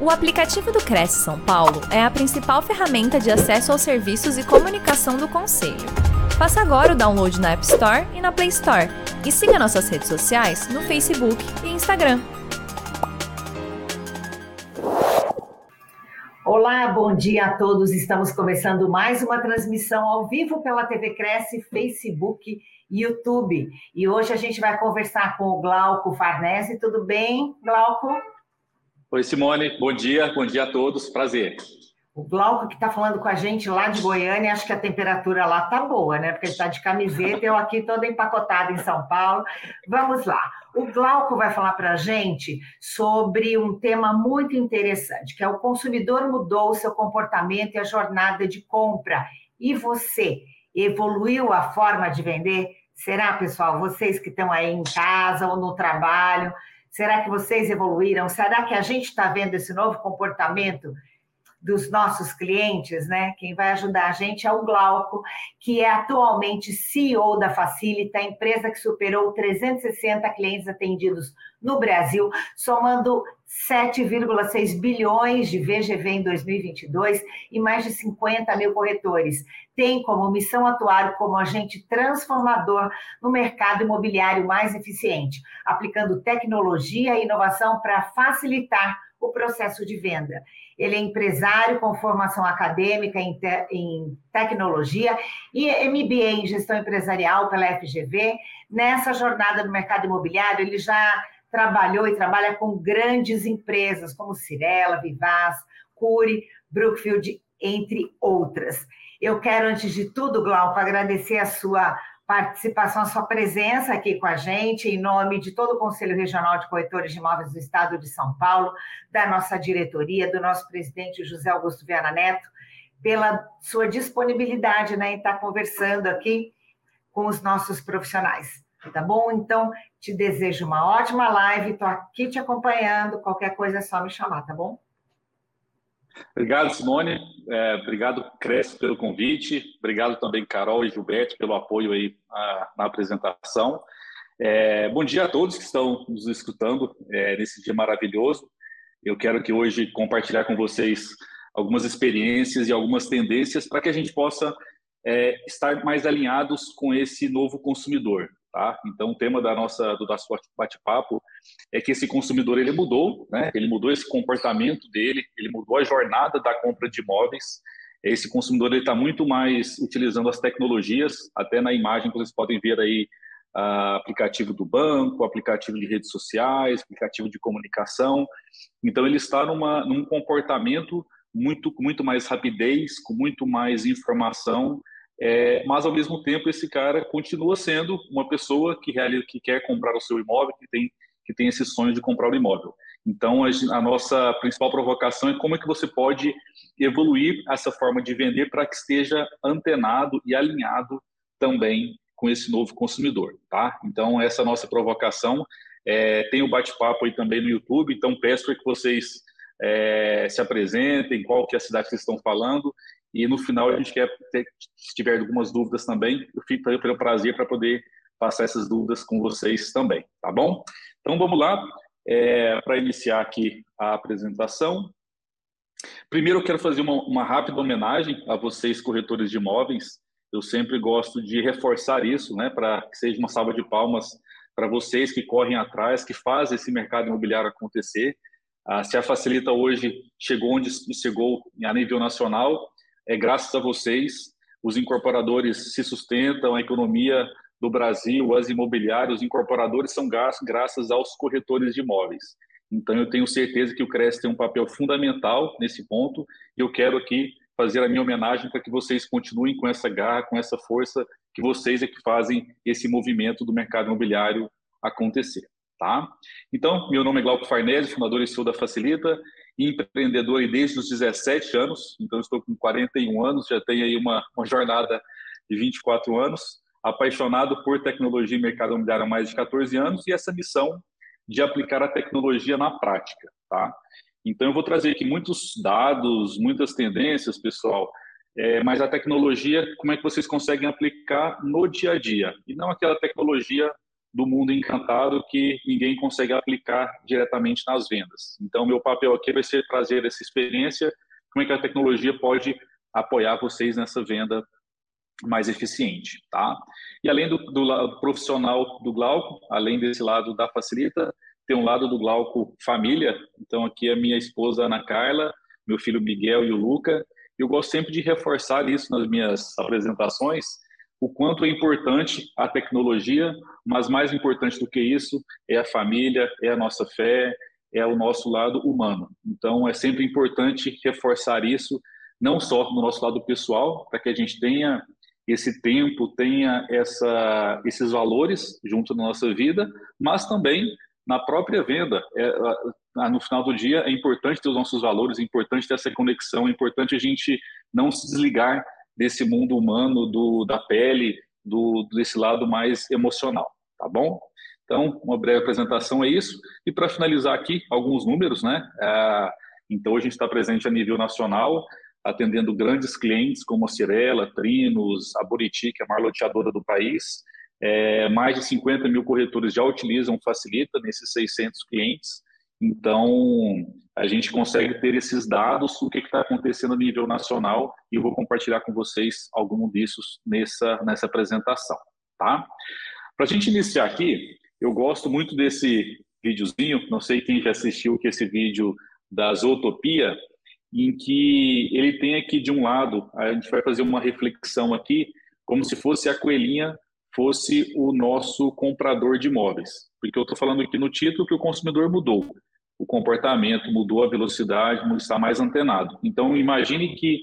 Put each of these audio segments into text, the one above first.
O aplicativo do Cresce São Paulo é a principal ferramenta de acesso aos serviços e comunicação do Conselho. Faça agora o download na App Store e na Play Store. E siga nossas redes sociais no Facebook e Instagram. Olá, bom dia a todos. Estamos começando mais uma transmissão ao vivo pela TV Cresce, Facebook e YouTube. E hoje a gente vai conversar com o Glauco Farnese. Tudo bem, Glauco? Oi, Simone, bom dia, bom dia a todos, prazer. O Glauco que está falando com a gente lá de Goiânia, acho que a temperatura lá tá boa, né? Porque ele está de camiseta, eu aqui toda empacotada em São Paulo. Vamos lá. O Glauco vai falar para a gente sobre um tema muito interessante, que é o consumidor mudou o seu comportamento e a jornada de compra. E você evoluiu a forma de vender? Será, pessoal, vocês que estão aí em casa ou no trabalho, Será que vocês evoluíram? Será que a gente está vendo esse novo comportamento dos nossos clientes, né? Quem vai ajudar a gente é o Glauco, que é atualmente CEO da Facilita, empresa que superou 360 clientes atendidos no Brasil, somando 7,6 bilhões de VGV em 2022 e mais de 50 mil corretores. Tem como missão atuar como agente transformador no mercado imobiliário mais eficiente, aplicando tecnologia e inovação para facilitar o processo de venda. Ele é empresário com formação acadêmica em, te em tecnologia e MBA em gestão empresarial pela FGV. Nessa jornada no mercado imobiliário, ele já trabalhou e trabalha com grandes empresas como Cirela, Vivaz, Curi, Brookfield, entre outras. Eu quero, antes de tudo, Glauco, agradecer a sua participação, a sua presença aqui com a gente, em nome de todo o Conselho Regional de Corretores de Imóveis do Estado de São Paulo, da nossa diretoria, do nosso presidente José Augusto Viana Neto, pela sua disponibilidade né, em estar conversando aqui com os nossos profissionais. Tá bom? Então, te desejo uma ótima live, estou aqui te acompanhando, qualquer coisa é só me chamar, tá bom? Obrigado, Simone. É, obrigado, Cresce, pelo convite. Obrigado também, Carol e Gilberto, pelo apoio aí a, na apresentação. É, bom dia a todos que estão nos escutando é, nesse dia maravilhoso. Eu quero que hoje compartilhar com vocês algumas experiências e algumas tendências para que a gente possa é, estar mais alinhados com esse novo consumidor. Tá? Então, o tema da nossa, do nosso bate-papo é que esse consumidor ele mudou, né? ele mudou esse comportamento dele, ele mudou a jornada da compra de imóveis. Esse consumidor está muito mais utilizando as tecnologias, até na imagem que vocês podem ver aí, uh, aplicativo do banco, aplicativo de redes sociais, aplicativo de comunicação. Então, ele está numa, num comportamento muito, muito mais rapidez, com muito mais informação, é, mas, ao mesmo tempo, esse cara continua sendo uma pessoa que, realiza, que quer comprar o seu imóvel, que tem, que tem esse sonho de comprar o imóvel. Então, a, a nossa principal provocação é como é que você pode evoluir essa forma de vender para que esteja antenado e alinhado também com esse novo consumidor, tá? Então, essa é a nossa provocação. É, tem o bate-papo aí também no YouTube, então peço que vocês é, se apresentem, qual que é a cidade que vocês estão falando, e no final a gente quer, ter, se tiver algumas dúvidas também, eu fico pelo prazer para poder passar essas dúvidas com vocês também, tá bom? Então vamos lá, é, para iniciar aqui a apresentação. Primeiro eu quero fazer uma, uma rápida homenagem a vocês, corretores de imóveis. Eu sempre gosto de reforçar isso, né, para que seja uma salva de palmas para vocês que correm atrás, que fazem esse mercado imobiliário acontecer. Ah, se a Facilita hoje chegou onde chegou a nível nacional, é graças a vocês. Os incorporadores se sustentam, a economia do Brasil, as imobiliárias, os incorporadores são graças aos corretores de imóveis. Então, eu tenho certeza que o CRES tem um papel fundamental nesse ponto e eu quero aqui fazer a minha homenagem para que vocês continuem com essa garra, com essa força, que vocês é que fazem esse movimento do mercado imobiliário acontecer. Tá? Então, meu nome é Glauco Farnese, fundador e CEO da Facilita empreendedor desde os 17 anos, então estou com 41 anos, já tenho aí uma, uma jornada de 24 anos, apaixonado por tecnologia e mercado imobiliário há mais de 14 anos e essa missão de aplicar a tecnologia na prática, tá? Então eu vou trazer aqui muitos dados, muitas tendências, pessoal, é, mas a tecnologia, como é que vocês conseguem aplicar no dia a dia e não aquela tecnologia do mundo encantado que ninguém consegue aplicar diretamente nas vendas. Então, meu papel aqui vai ser trazer essa experiência, como é que a tecnologia pode apoiar vocês nessa venda mais eficiente, tá? E além do, do lado profissional do Glauco, além desse lado da Facilita, tem um lado do Glauco família. Então aqui é minha esposa Ana Carla, meu filho Miguel e o Luca. Eu gosto sempre de reforçar isso nas minhas apresentações, o quanto é importante a tecnologia, mas mais importante do que isso é a família, é a nossa fé, é o nosso lado humano. Então é sempre importante reforçar isso, não só no nosso lado pessoal, para que a gente tenha esse tempo, tenha essa, esses valores junto na nossa vida, mas também na própria venda. É, no final do dia, é importante ter os nossos valores, é importante ter essa conexão, é importante a gente não se desligar desse mundo humano, do, da pele, do, desse lado mais emocional, tá bom? Então, uma breve apresentação é isso. E para finalizar aqui, alguns números, né? É, então, a gente está presente a nível nacional, atendendo grandes clientes como a Cirela, Trinos, a Buriti, que é a maior loteadora do país. É, mais de 50 mil corretores já utilizam Facilita nesses 600 clientes. Então, a gente consegue ter esses dados, o que está acontecendo a nível nacional, e eu vou compartilhar com vocês algum desses nessa, nessa apresentação. Tá? Para a gente iniciar aqui, eu gosto muito desse videozinho, não sei quem já assistiu que esse vídeo da Zootopia, em que ele tem aqui de um lado, a gente vai fazer uma reflexão aqui, como se fosse a coelhinha fosse o nosso comprador de imóveis. Porque eu estou falando aqui no título que o consumidor mudou. O comportamento mudou, a velocidade está mais antenado. Então, imagine que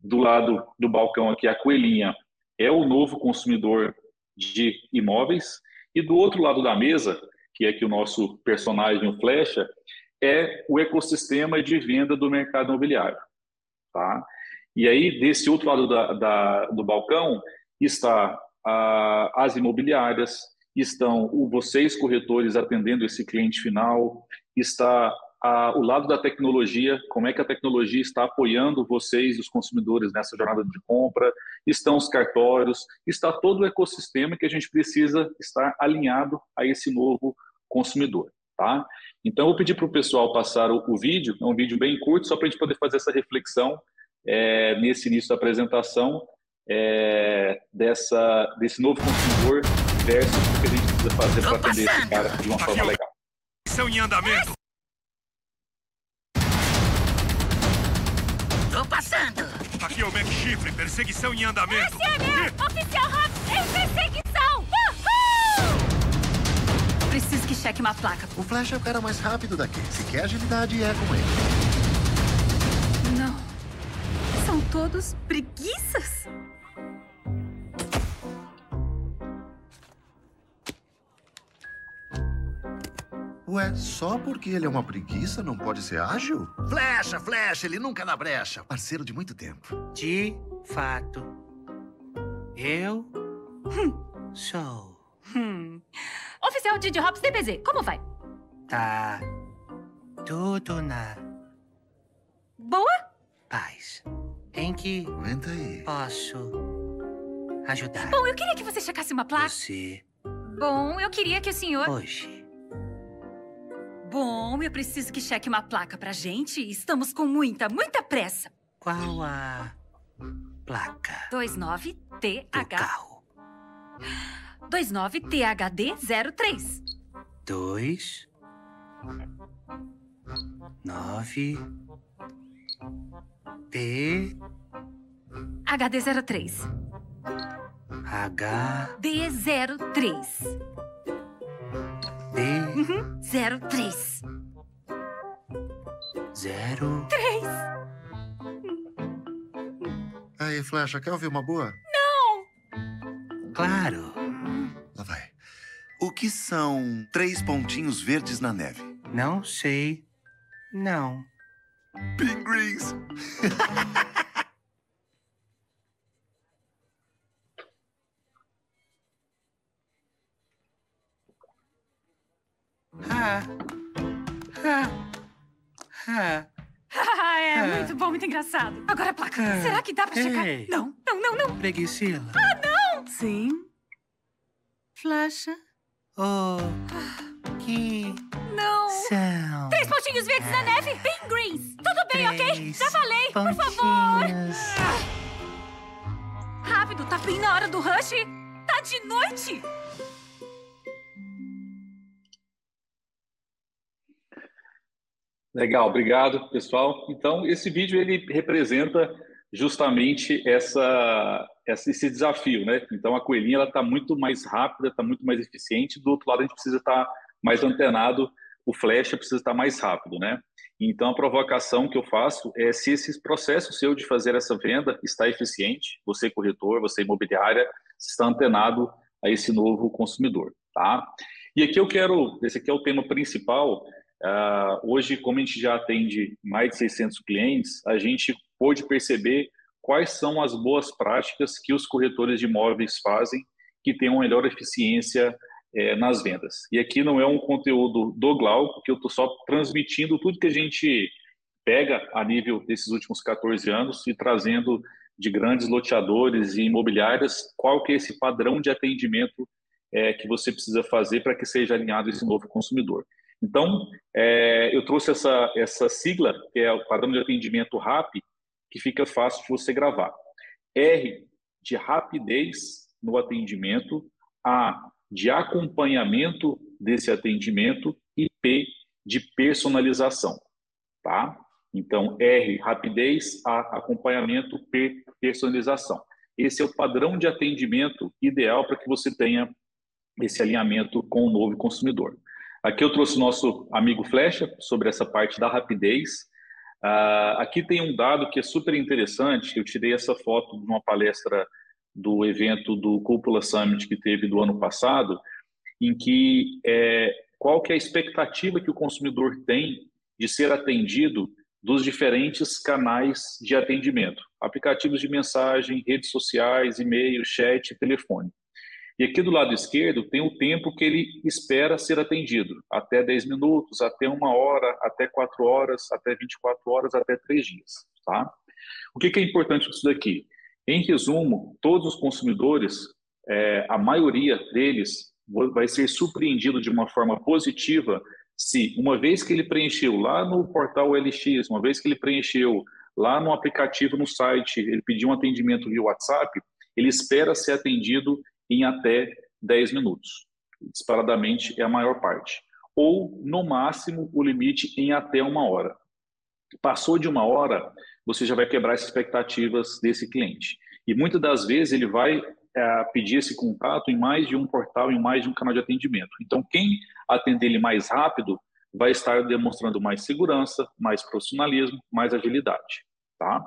do lado do balcão aqui, a coelhinha é o novo consumidor de imóveis, e do outro lado da mesa, que é aqui o nosso personagem, o Flecha, é o ecossistema de venda do mercado imobiliário. Tá? E aí, desse outro lado da, da, do balcão, está a, as imobiliárias, estão vocês, corretores, atendendo esse cliente final, está a, o lado da tecnologia, como é que a tecnologia está apoiando vocês, os consumidores, nessa jornada de compra, estão os cartórios, está todo o ecossistema que a gente precisa estar alinhado a esse novo consumidor. Tá? Então, eu vou pedir para o pessoal passar o, o, vídeo, é um vídeo bem curto, só para a gente poder fazer essa reflexão é, nesse início da apresentação é, dessa, desse novo consumidor o que a gente precisa fazer para atender esse cara de uma forma legal. São em andamento. Tô passando. Aqui é o Mac Chifre, perseguição em andamento. SME, oficial Raps em perseguição. Preciso que cheque uma placa. O Flash é o cara mais rápido daqui. Se quer agilidade, é com ele. Não. São todos preguiças. Ué, só porque ele é uma preguiça não pode ser ágil? Flecha, flecha, ele nunca dá brecha. Parceiro de muito tempo. De fato, eu hum. sou. Hum. Oficial Didi Hops DPZ, como vai? Tá tudo na Boa? paz. Em que Aguenta aí. posso ajudar Bom, eu queria que você checasse uma placa. você Bom, eu queria que o senhor... hoje? Bom, eu preciso que cheque uma placa pra gente. Estamos com muita, muita pressa. Qual a placa do 29TH... carro? 29THD03. Dois, nove, T, HD03. H, D03. Uhum, 03. zero. Aí, Flecha, quer ouvir uma boa? Claro, Lá vai. O que são três pontinhos verdes na neve? não sei. Não. Pinguins! é, Ah. muito bom, muito engraçado. Agora a placa. Ah. Será que dá pra checar? Ei. Não, não, não, não. Preguiçila. Sim. Flecha. O que Não! são? Três pontinhos verdes na neve, bem greens. Tudo bem, ok? Já falei, por favor. pontinhos. Rápido, tá bem na hora do rush. Tá de noite. Legal, obrigado, pessoal. Então, esse vídeo ele representa justamente essa, esse desafio, né? Então, a coelhinha ela está muito mais rápida, está muito mais eficiente. Do outro lado, a gente precisa estar mais antenado. O flecha precisa estar mais rápido, né? Então, a provocação que eu faço é se esse processo seu de fazer essa venda está eficiente, você corretor, você imobiliária, está antenado a esse novo consumidor, tá? E aqui eu quero, esse aqui é o tema principal. Ah, hoje, como a gente já atende mais de 600 clientes, a gente pôde perceber quais são as boas práticas que os corretores de imóveis fazem que tenham melhor eficiência eh, nas vendas. E aqui não é um conteúdo do Glauco, que eu estou só transmitindo tudo que a gente pega a nível desses últimos 14 anos e trazendo de grandes loteadores e imobiliárias qual que é esse padrão de atendimento eh, que você precisa fazer para que seja alinhado esse novo consumidor. Então, é, eu trouxe essa, essa sigla, que é o padrão de atendimento RAP, que fica fácil de você gravar. R, de rapidez no atendimento. A, de acompanhamento desse atendimento. E P, de personalização. Tá? Então, R, rapidez. A, acompanhamento. P, personalização. Esse é o padrão de atendimento ideal para que você tenha esse alinhamento com o novo consumidor. Aqui eu trouxe o nosso amigo Flecha sobre essa parte da rapidez. Uh, aqui tem um dado que é super interessante. Eu tirei essa foto de uma palestra do evento do Cúpula Summit que teve do ano passado, em que é, qual que é a expectativa que o consumidor tem de ser atendido dos diferentes canais de atendimento, aplicativos de mensagem, redes sociais, e-mail, chat, telefone. E aqui do lado esquerdo tem o tempo que ele espera ser atendido, até 10 minutos, até uma hora, até 4 horas, até 24 horas, até 3 dias. Tá? O que, que é importante disso daqui? Em resumo, todos os consumidores, é, a maioria deles vai ser surpreendido de uma forma positiva se, uma vez que ele preencheu lá no portal LX, uma vez que ele preencheu lá no aplicativo, no site, ele pediu um atendimento via WhatsApp, ele espera ser atendido em até 10 minutos. Disparadamente é a maior parte. Ou, no máximo, o limite em até uma hora. Passou de uma hora, você já vai quebrar as expectativas desse cliente. E muitas das vezes ele vai é, pedir esse contato em mais de um portal, em mais de um canal de atendimento. Então, quem atender ele mais rápido vai estar demonstrando mais segurança, mais profissionalismo, mais agilidade. Tá?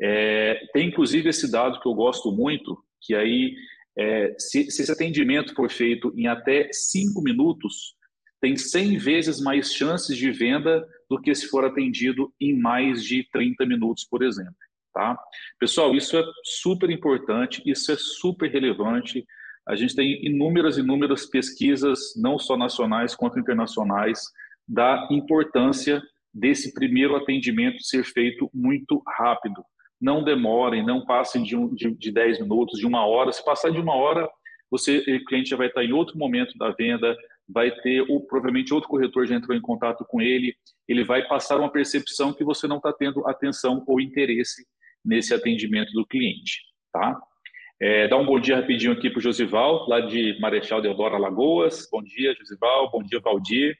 É, tem inclusive esse dado que eu gosto muito, que aí é, se, se, esse atendimento for feito em até 5 minutos, tem 100 vezes mais chances de venda do que se for atendido em mais de 30 minutos, por exemplo. Tá? Pessoal, isso é super importante, isso é super relevante. A gente tem inúmeras, inúmeras pesquisas, não só nacionais quanto internacionais, da importância desse primeiro atendimento ser feito muito rápido não demorem, não passem de, um, de, de 10 minutos, de uma hora. Se passar de uma hora, você, o cliente já vai estar em outro momento da venda, vai ter, ou provavelmente outro corretor já entrou em contato com ele, ele vai passar uma percepção que você não está tendo atenção ou interesse nesse atendimento do cliente, tá? É, dá um bom dia rapidinho aqui para o Josival, lá de Marechal Deodoro, Alagoas. Bom dia, Josival. Bom dia, Valdir.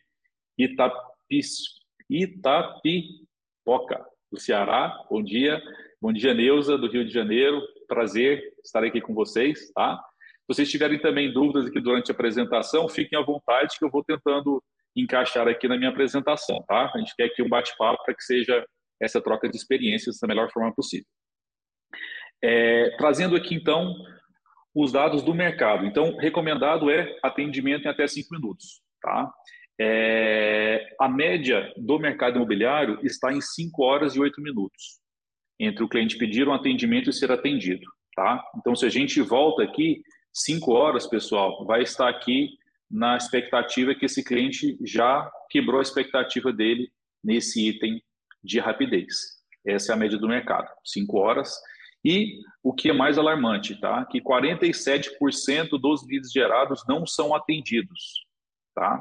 Itapis, Itapipoca, do Ceará. Bom dia. Bom dia, Neuza, do Rio de Janeiro. Prazer estar aqui com vocês, tá? Se vocês tiverem também dúvidas aqui durante a apresentação, fiquem à vontade que eu vou tentando encaixar aqui na minha apresentação, tá? A gente quer aqui um bate-papo para que seja essa troca de experiências da melhor forma possível. É, trazendo aqui, então, os dados do mercado. Então, recomendado é atendimento em até 5 minutos, tá? É, a média do mercado imobiliário está em 5 horas e 8 minutos entre o cliente pedir um atendimento e ser atendido, tá? Então, se a gente volta aqui, cinco horas, pessoal, vai estar aqui na expectativa que esse cliente já quebrou a expectativa dele nesse item de rapidez. Essa é a média do mercado, cinco horas. E o que é mais alarmante, tá? Que 47% dos leads gerados não são atendidos, tá?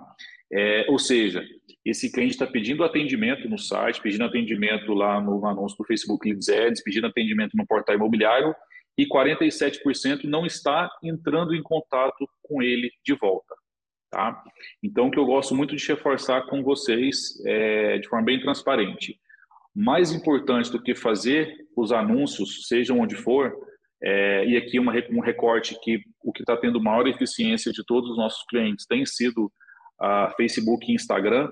É, ou seja, esse cliente está pedindo atendimento no site, pedindo atendimento lá no anúncio do Facebook Leads Ads, pedindo atendimento no portal imobiliário e 47% não está entrando em contato com ele de volta. Tá? Então, o que eu gosto muito de reforçar com vocês, é, de forma bem transparente, mais importante do que fazer os anúncios, sejam onde for, é, e aqui uma, um recorte que o que está tendo maior eficiência de todos os nossos clientes tem sido a Facebook e Instagram,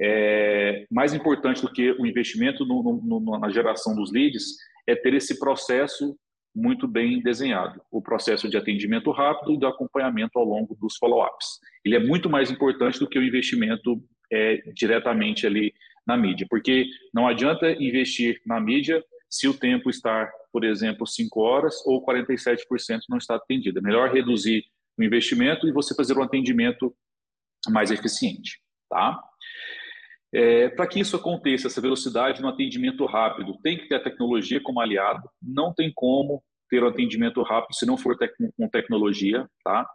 é, mais importante do que o investimento no, no, na geração dos leads é ter esse processo muito bem desenhado. O processo de atendimento rápido e do acompanhamento ao longo dos follow-ups. Ele é muito mais importante do que o investimento é, diretamente ali na mídia, porque não adianta investir na mídia se o tempo está, por exemplo, 5 horas ou 47% não está atendido. É melhor reduzir o investimento e você fazer um atendimento mais eficiente, tá? É, Para que isso aconteça, essa velocidade no atendimento rápido, tem que ter a tecnologia como aliado, não tem como ter o um atendimento rápido se não for tec com tecnologia, tá?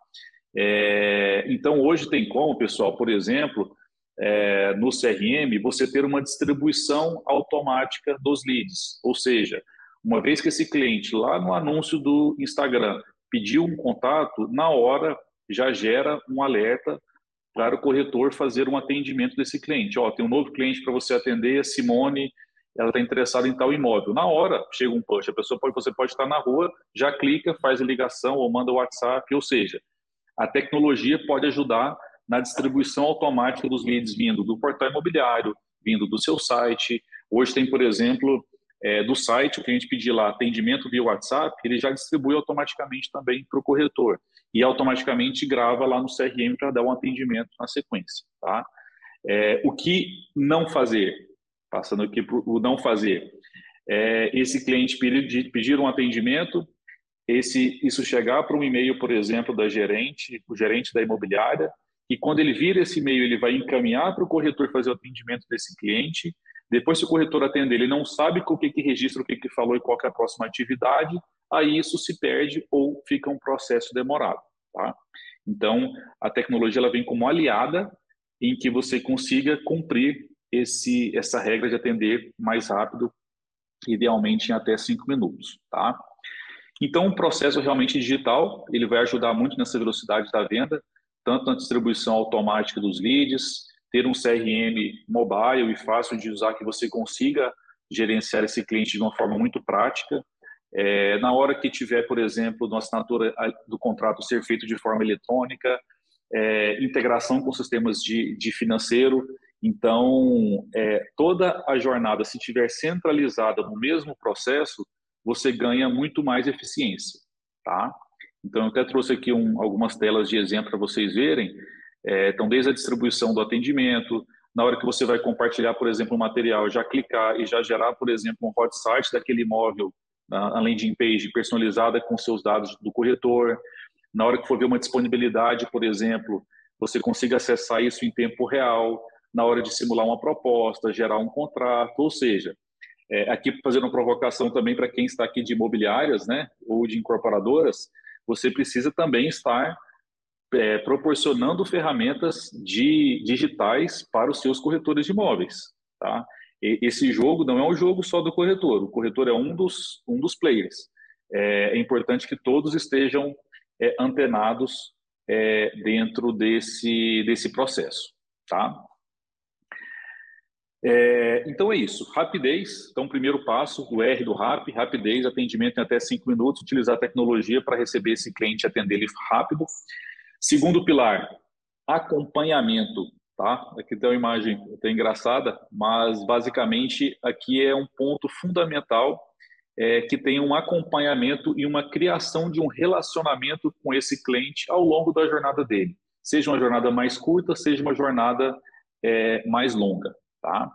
É, então, hoje tem como, pessoal, por exemplo, é, no CRM, você ter uma distribuição automática dos leads, ou seja, uma vez que esse cliente lá no anúncio do Instagram pediu um contato, na hora já gera um alerta para o corretor fazer um atendimento desse cliente. Ó, tem um novo cliente para você atender, Simone, ela está interessada em tal imóvel. Na hora chega um push, a pessoa pode, você pode estar na rua, já clica, faz a ligação ou manda o WhatsApp, ou seja, a tecnologia pode ajudar na distribuição automática dos leads vindo do portal imobiliário, vindo do seu site. Hoje tem, por exemplo, é, do site, o cliente pedir lá atendimento via WhatsApp, ele já distribui automaticamente também para o corretor e automaticamente grava lá no CRM para dar um atendimento na sequência. Tá? É, o que não fazer? Passando aqui para o não fazer. É, esse cliente pedir, pedir um atendimento, esse, isso chegar para um e-mail, por exemplo, da gerente, o gerente da imobiliária, e quando ele vira esse e-mail, ele vai encaminhar para o corretor fazer o atendimento desse cliente. Depois, se o corretor atender, ele não sabe o que, que registra, o que, que falou e qual é a próxima atividade, aí isso se perde ou fica um processo demorado. Tá? Então, a tecnologia ela vem como aliada em que você consiga cumprir esse, essa regra de atender mais rápido, idealmente em até cinco minutos. Tá? Então, o processo realmente digital ele vai ajudar muito nessa velocidade da venda, tanto na distribuição automática dos leads, ter um CRM mobile e fácil de usar que você consiga gerenciar esse cliente de uma forma muito prática, é, na hora que tiver, por exemplo, uma assinatura do contrato ser feito de forma eletrônica, é, integração com sistemas de, de financeiro. Então, é, toda a jornada, se tiver centralizada no mesmo processo, você ganha muito mais eficiência, tá? Então, eu até trouxe aqui um, algumas telas de exemplo para vocês verem. É, então, desde a distribuição do atendimento, na hora que você vai compartilhar, por exemplo, um material, já clicar e já gerar, por exemplo, um hot site daquele imóvel a landing page personalizada com seus dados do corretor. Na hora que for ver uma disponibilidade, por exemplo, você consiga acessar isso em tempo real, na hora de simular uma proposta, gerar um contrato, ou seja, é, aqui fazendo uma provocação também para quem está aqui de imobiliárias, né, ou de incorporadoras, você precisa também estar é, proporcionando ferramentas de, digitais para os seus corretores de imóveis, tá? esse jogo não é um jogo só do corretor, o corretor é um dos, um dos players. É, é importante que todos estejam é, antenados é, dentro desse, desse processo, tá? É, então é isso, rapidez, então primeiro passo, o R do RAP, rapidez, atendimento em até cinco minutos, utilizar a tecnologia para receber esse cliente e atender ele rápido. Segundo pilar, acompanhamento, Tá? Aqui tem uma imagem até engraçada, mas basicamente aqui é um ponto fundamental é, que tem um acompanhamento e uma criação de um relacionamento com esse cliente ao longo da jornada dele. Seja uma jornada mais curta, seja uma jornada é, mais longa. Tá?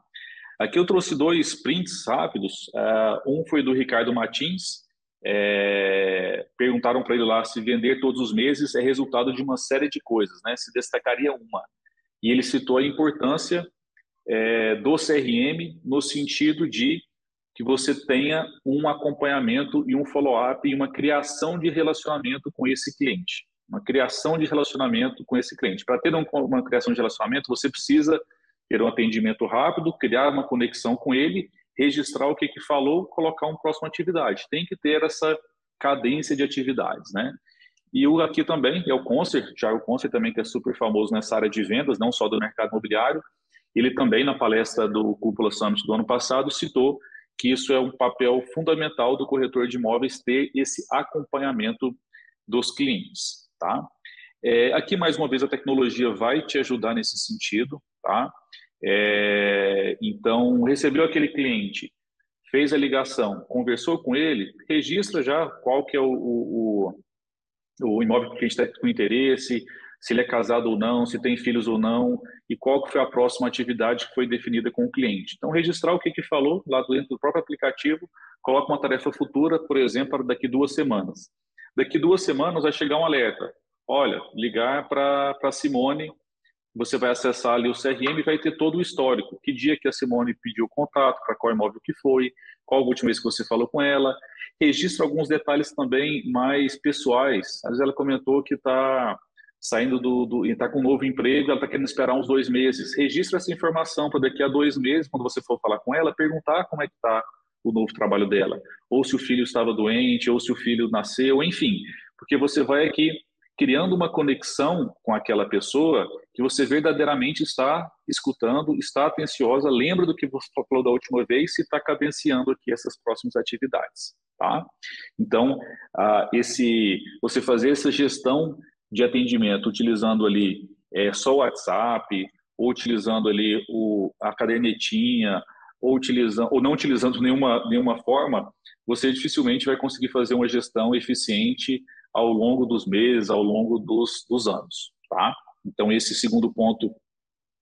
Aqui eu trouxe dois prints rápidos. Uh, um foi do Ricardo Martins. É, perguntaram para ele lá se vender todos os meses é resultado de uma série de coisas, né? Se destacaria uma e ele citou a importância é, do CRM no sentido de que você tenha um acompanhamento e um follow-up e uma criação de relacionamento com esse cliente. Uma criação de relacionamento com esse cliente. Para ter uma criação de relacionamento, você precisa ter um atendimento rápido, criar uma conexão com ele, registrar o que, que falou, colocar uma próxima atividade. Tem que ter essa cadência de atividades, né? E o aqui também é o Concert, o Concert também que é super famoso nessa área de vendas, não só do mercado imobiliário. Ele também na palestra do Cúpula Summit do ano passado citou que isso é um papel fundamental do corretor de imóveis ter esse acompanhamento dos clientes, tá? É, aqui mais uma vez a tecnologia vai te ajudar nesse sentido, tá? É, então recebeu aquele cliente, fez a ligação, conversou com ele, registra já qual que é o, o, o imóvel que o cliente está com interesse, se ele é casado ou não, se tem filhos ou não, e qual que foi a próxima atividade que foi definida com o cliente. Então, registrar o que, que falou lá dentro do próprio aplicativo, coloca uma tarefa futura, por exemplo, para daqui duas semanas. Daqui duas semanas vai chegar um alerta. Olha, ligar para a Simone, você vai acessar ali o CRM e vai ter todo o histórico. Que dia que a Simone pediu contato, para qual imóvel que foi, qual a última vez que você falou com ela. Registra alguns detalhes também mais pessoais. Às vezes ela comentou que está saindo do, do está com um novo emprego, ela está querendo esperar uns dois meses. Registra essa informação para daqui a dois meses, quando você for falar com ela, perguntar como é que está o novo trabalho dela, ou se o filho estava doente, ou se o filho nasceu, enfim, porque você vai aqui criando uma conexão com aquela pessoa que você verdadeiramente está escutando, está atenciosa, lembra do que você falou da última vez e está cadenciando aqui essas próximas atividades, tá? Então, ah, esse, você fazer essa gestão de atendimento utilizando ali é, só o WhatsApp, ou utilizando ali o, a cadernetinha, ou, utilizando, ou não utilizando nenhuma, nenhuma forma, você dificilmente vai conseguir fazer uma gestão eficiente ao longo dos meses, ao longo dos, dos anos. Tá? Então, esse segundo ponto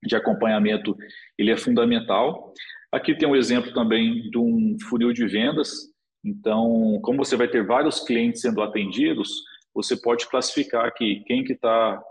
de acompanhamento ele é fundamental. Aqui tem um exemplo também de um funil de vendas. Então, como você vai ter vários clientes sendo atendidos, você pode classificar aqui quem que está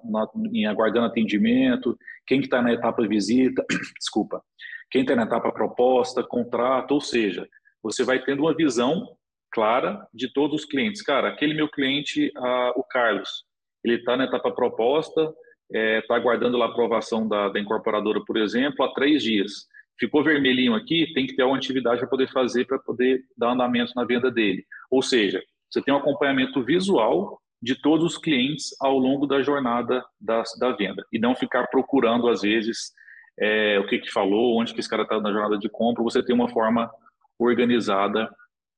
em aguardando atendimento, quem que está na etapa visita, desculpa, quem está na etapa proposta, contrato, ou seja, você vai tendo uma visão clara de todos os clientes. Cara, aquele meu cliente, o Carlos, ele está na etapa proposta, está é, tá aguardando a aprovação da, da incorporadora, por exemplo, há três dias. Ficou vermelhinho aqui, tem que ter uma atividade para poder fazer, para poder dar andamento na venda dele. Ou seja, você tem um acompanhamento visual de todos os clientes ao longo da jornada da, da venda e não ficar procurando às vezes é, o que que falou, onde que esse cara está na jornada de compra. Você tem uma forma organizada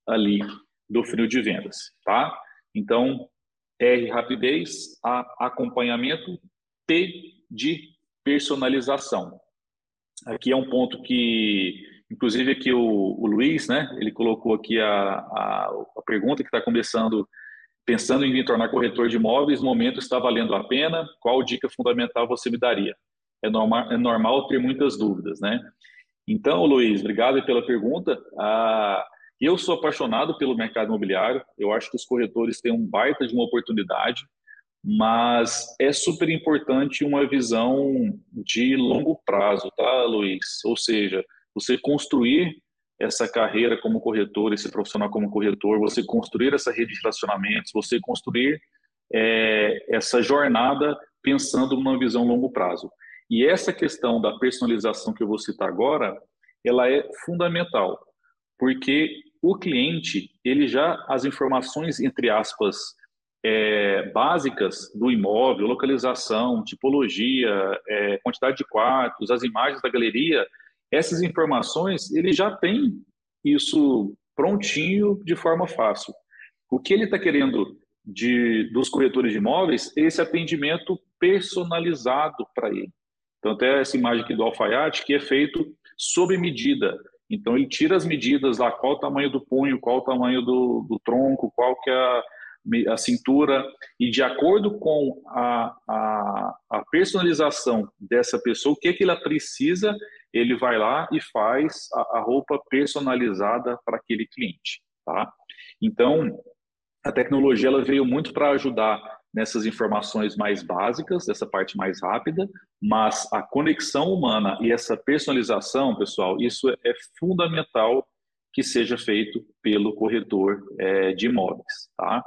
ali do funil de vendas, tá? Então R rapidez, A acompanhamento, P de personalização. Aqui é um ponto que, inclusive aqui o, o Luiz, né? Ele colocou aqui a, a, a pergunta que está começando Pensando em me tornar corretor de imóveis, no momento está valendo a pena? Qual dica fundamental você me daria? É normal, é normal ter muitas dúvidas, né? Então, Luiz, obrigado pela pergunta. Ah, eu sou apaixonado pelo mercado imobiliário. Eu acho que os corretores têm um baita de uma oportunidade, mas é super importante uma visão de longo prazo, tá, Luiz? Ou seja, você construir essa carreira como corretor, esse profissional como corretor, você construir essa rede de relacionamentos, você construir é, essa jornada pensando numa visão longo prazo. E essa questão da personalização que eu vou citar agora, ela é fundamental, porque o cliente, ele já, as informações, entre aspas, é, básicas do imóvel, localização, tipologia, é, quantidade de quartos, as imagens da galeria, essas informações, ele já tem isso prontinho de forma fácil. O que ele está querendo de, dos corretores de imóveis é esse atendimento personalizado para ele. Então, até essa imagem aqui do alfaiate, que é feito sob medida. Então, ele tira as medidas lá, qual o tamanho do punho, qual o tamanho do, do tronco, qual que é a, a cintura, e de acordo com a, a, a personalização dessa pessoa, o que, é que ela precisa, ele vai lá e faz a, a roupa personalizada para aquele cliente, tá? Então, a tecnologia ela veio muito para ajudar nessas informações mais básicas, dessa parte mais rápida, mas a conexão humana e essa personalização, pessoal, isso é fundamental que seja feito pelo corretor é, de imóveis, tá?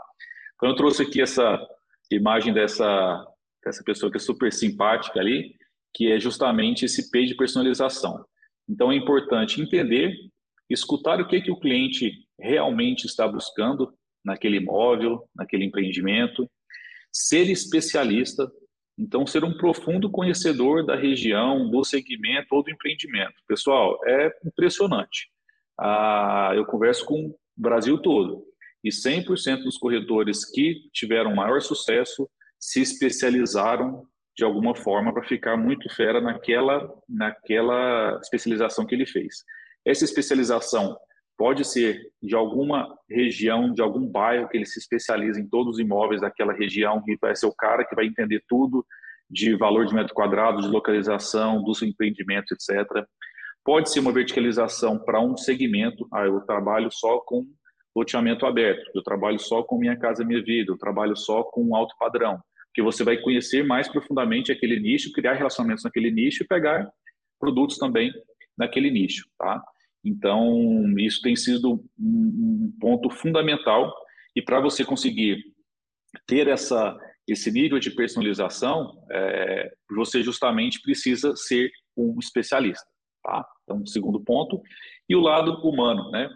Então eu trouxe aqui essa imagem dessa dessa pessoa que é super simpática ali, que é justamente esse P de personalização. Então é importante entender, escutar o que que o cliente realmente está buscando naquele imóvel, naquele empreendimento, ser especialista, então ser um profundo conhecedor da região, do segmento ou do empreendimento. Pessoal, é impressionante. Ah, eu converso com o Brasil todo e 100% dos corretores que tiveram maior sucesso se especializaram de alguma forma para ficar muito fera naquela, naquela especialização que ele fez. Essa especialização pode ser de alguma região, de algum bairro que ele se especializa em todos os imóveis daquela região e vai ser o cara que vai entender tudo de valor de metro quadrado, de localização, dos empreendimentos, etc. Pode ser uma verticalização para um segmento. Ah, eu trabalho só com loteamento aberto, eu trabalho só com Minha Casa Minha Vida, eu trabalho só com alto padrão, que você vai conhecer mais profundamente aquele nicho, criar relacionamentos naquele nicho e pegar produtos também naquele nicho, tá? Então, isso tem sido um ponto fundamental e para você conseguir ter essa, esse nível de personalização, é, você justamente precisa ser um especialista, tá? Então, segundo ponto. E o lado humano, né?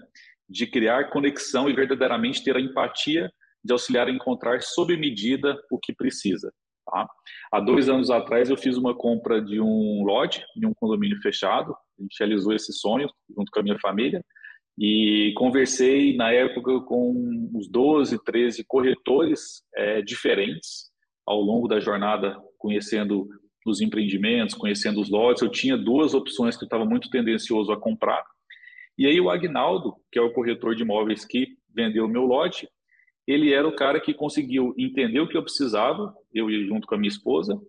De criar conexão e verdadeiramente ter a empatia de auxiliar a encontrar sob medida o que precisa. Tá? Há dois anos atrás eu fiz uma compra de um lote em um condomínio fechado, a gente realizou esse sonho junto com a minha família e conversei na época com uns 12, 13 corretores é, diferentes ao longo da jornada, conhecendo os empreendimentos, conhecendo os lotes. Eu tinha duas opções que eu estava muito tendencioso a comprar. E aí o Agnaldo, que é o corretor de imóveis que vendeu o meu lote, ele era o cara que conseguiu entender o que eu precisava, eu ia junto com a minha esposa.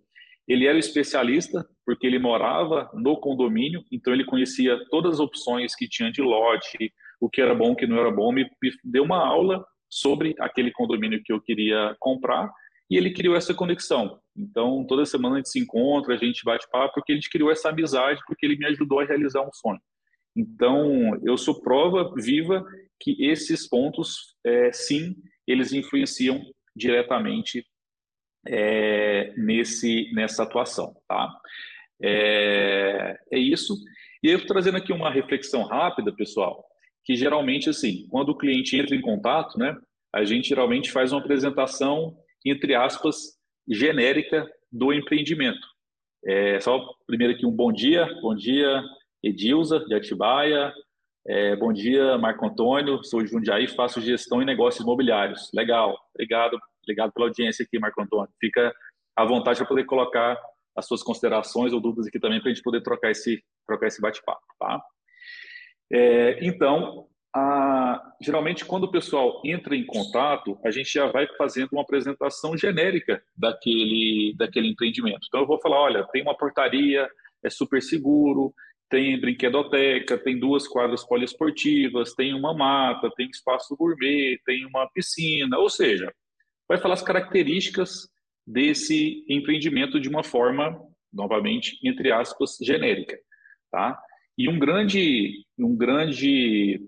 Ele era especialista, porque ele morava no condomínio, então ele conhecia todas as opções que tinha de lote, o que era bom, o que não era bom, me, deu uma aula sobre aquele condomínio que eu queria comprar e ele criou essa conexão. Então, toda semana a gente se encontra, a gente bate papo, porque ele criou essa amizade, porque ele me ajudou a realizar um sonho. Então, eu sou prova viva que esses pontos, é, sim, eles influenciam diretamente é, nesse, nessa atuação. Tá? É, é isso. E eu estou trazendo aqui uma reflexão rápida, pessoal, que geralmente, assim, quando o cliente entra em contato, né, a gente geralmente faz uma apresentação, entre aspas, genérica do empreendimento. É, só primeiro aqui um bom dia, bom dia Edilza de Atibaia, é, bom dia, Marco Antônio, sou de Jundiaí, faço gestão e negócios imobiliários. Legal, obrigado, obrigado pela audiência aqui, Marco Antônio. Fica à vontade para poder colocar as suas considerações ou dúvidas aqui também para a gente poder trocar esse, trocar esse bate-papo, tá? É, então, a, geralmente quando o pessoal entra em contato, a gente já vai fazendo uma apresentação genérica daquele, daquele empreendimento. Então eu vou falar, olha, tem uma portaria, é super seguro, tem brinquedoteca, tem duas quadras poliesportivas, tem uma mata, tem espaço gourmet, tem uma piscina, ou seja, vai falar as características desse empreendimento de uma forma, novamente, entre aspas, genérica, tá? E um grande, um grande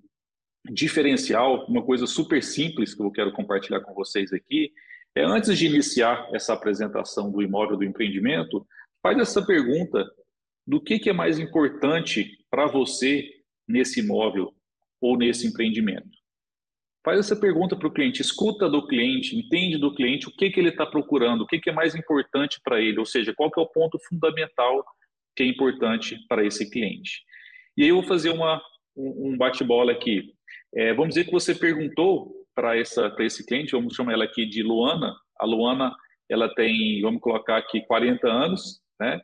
diferencial, uma coisa super simples que eu quero compartilhar com vocês aqui, é antes de iniciar essa apresentação do imóvel do empreendimento, faz essa pergunta do que, que é mais importante para você nesse imóvel ou nesse empreendimento. Faz essa pergunta para o cliente, escuta do cliente, entende do cliente o que, que ele está procurando, o que, que é mais importante para ele, ou seja, qual que é o ponto fundamental que é importante para esse cliente. E aí eu vou fazer uma, um bate-bola aqui. É, vamos dizer que você perguntou para esse cliente, vamos chamar ela aqui de Luana. A Luana, ela tem, vamos colocar aqui, 40 anos, né?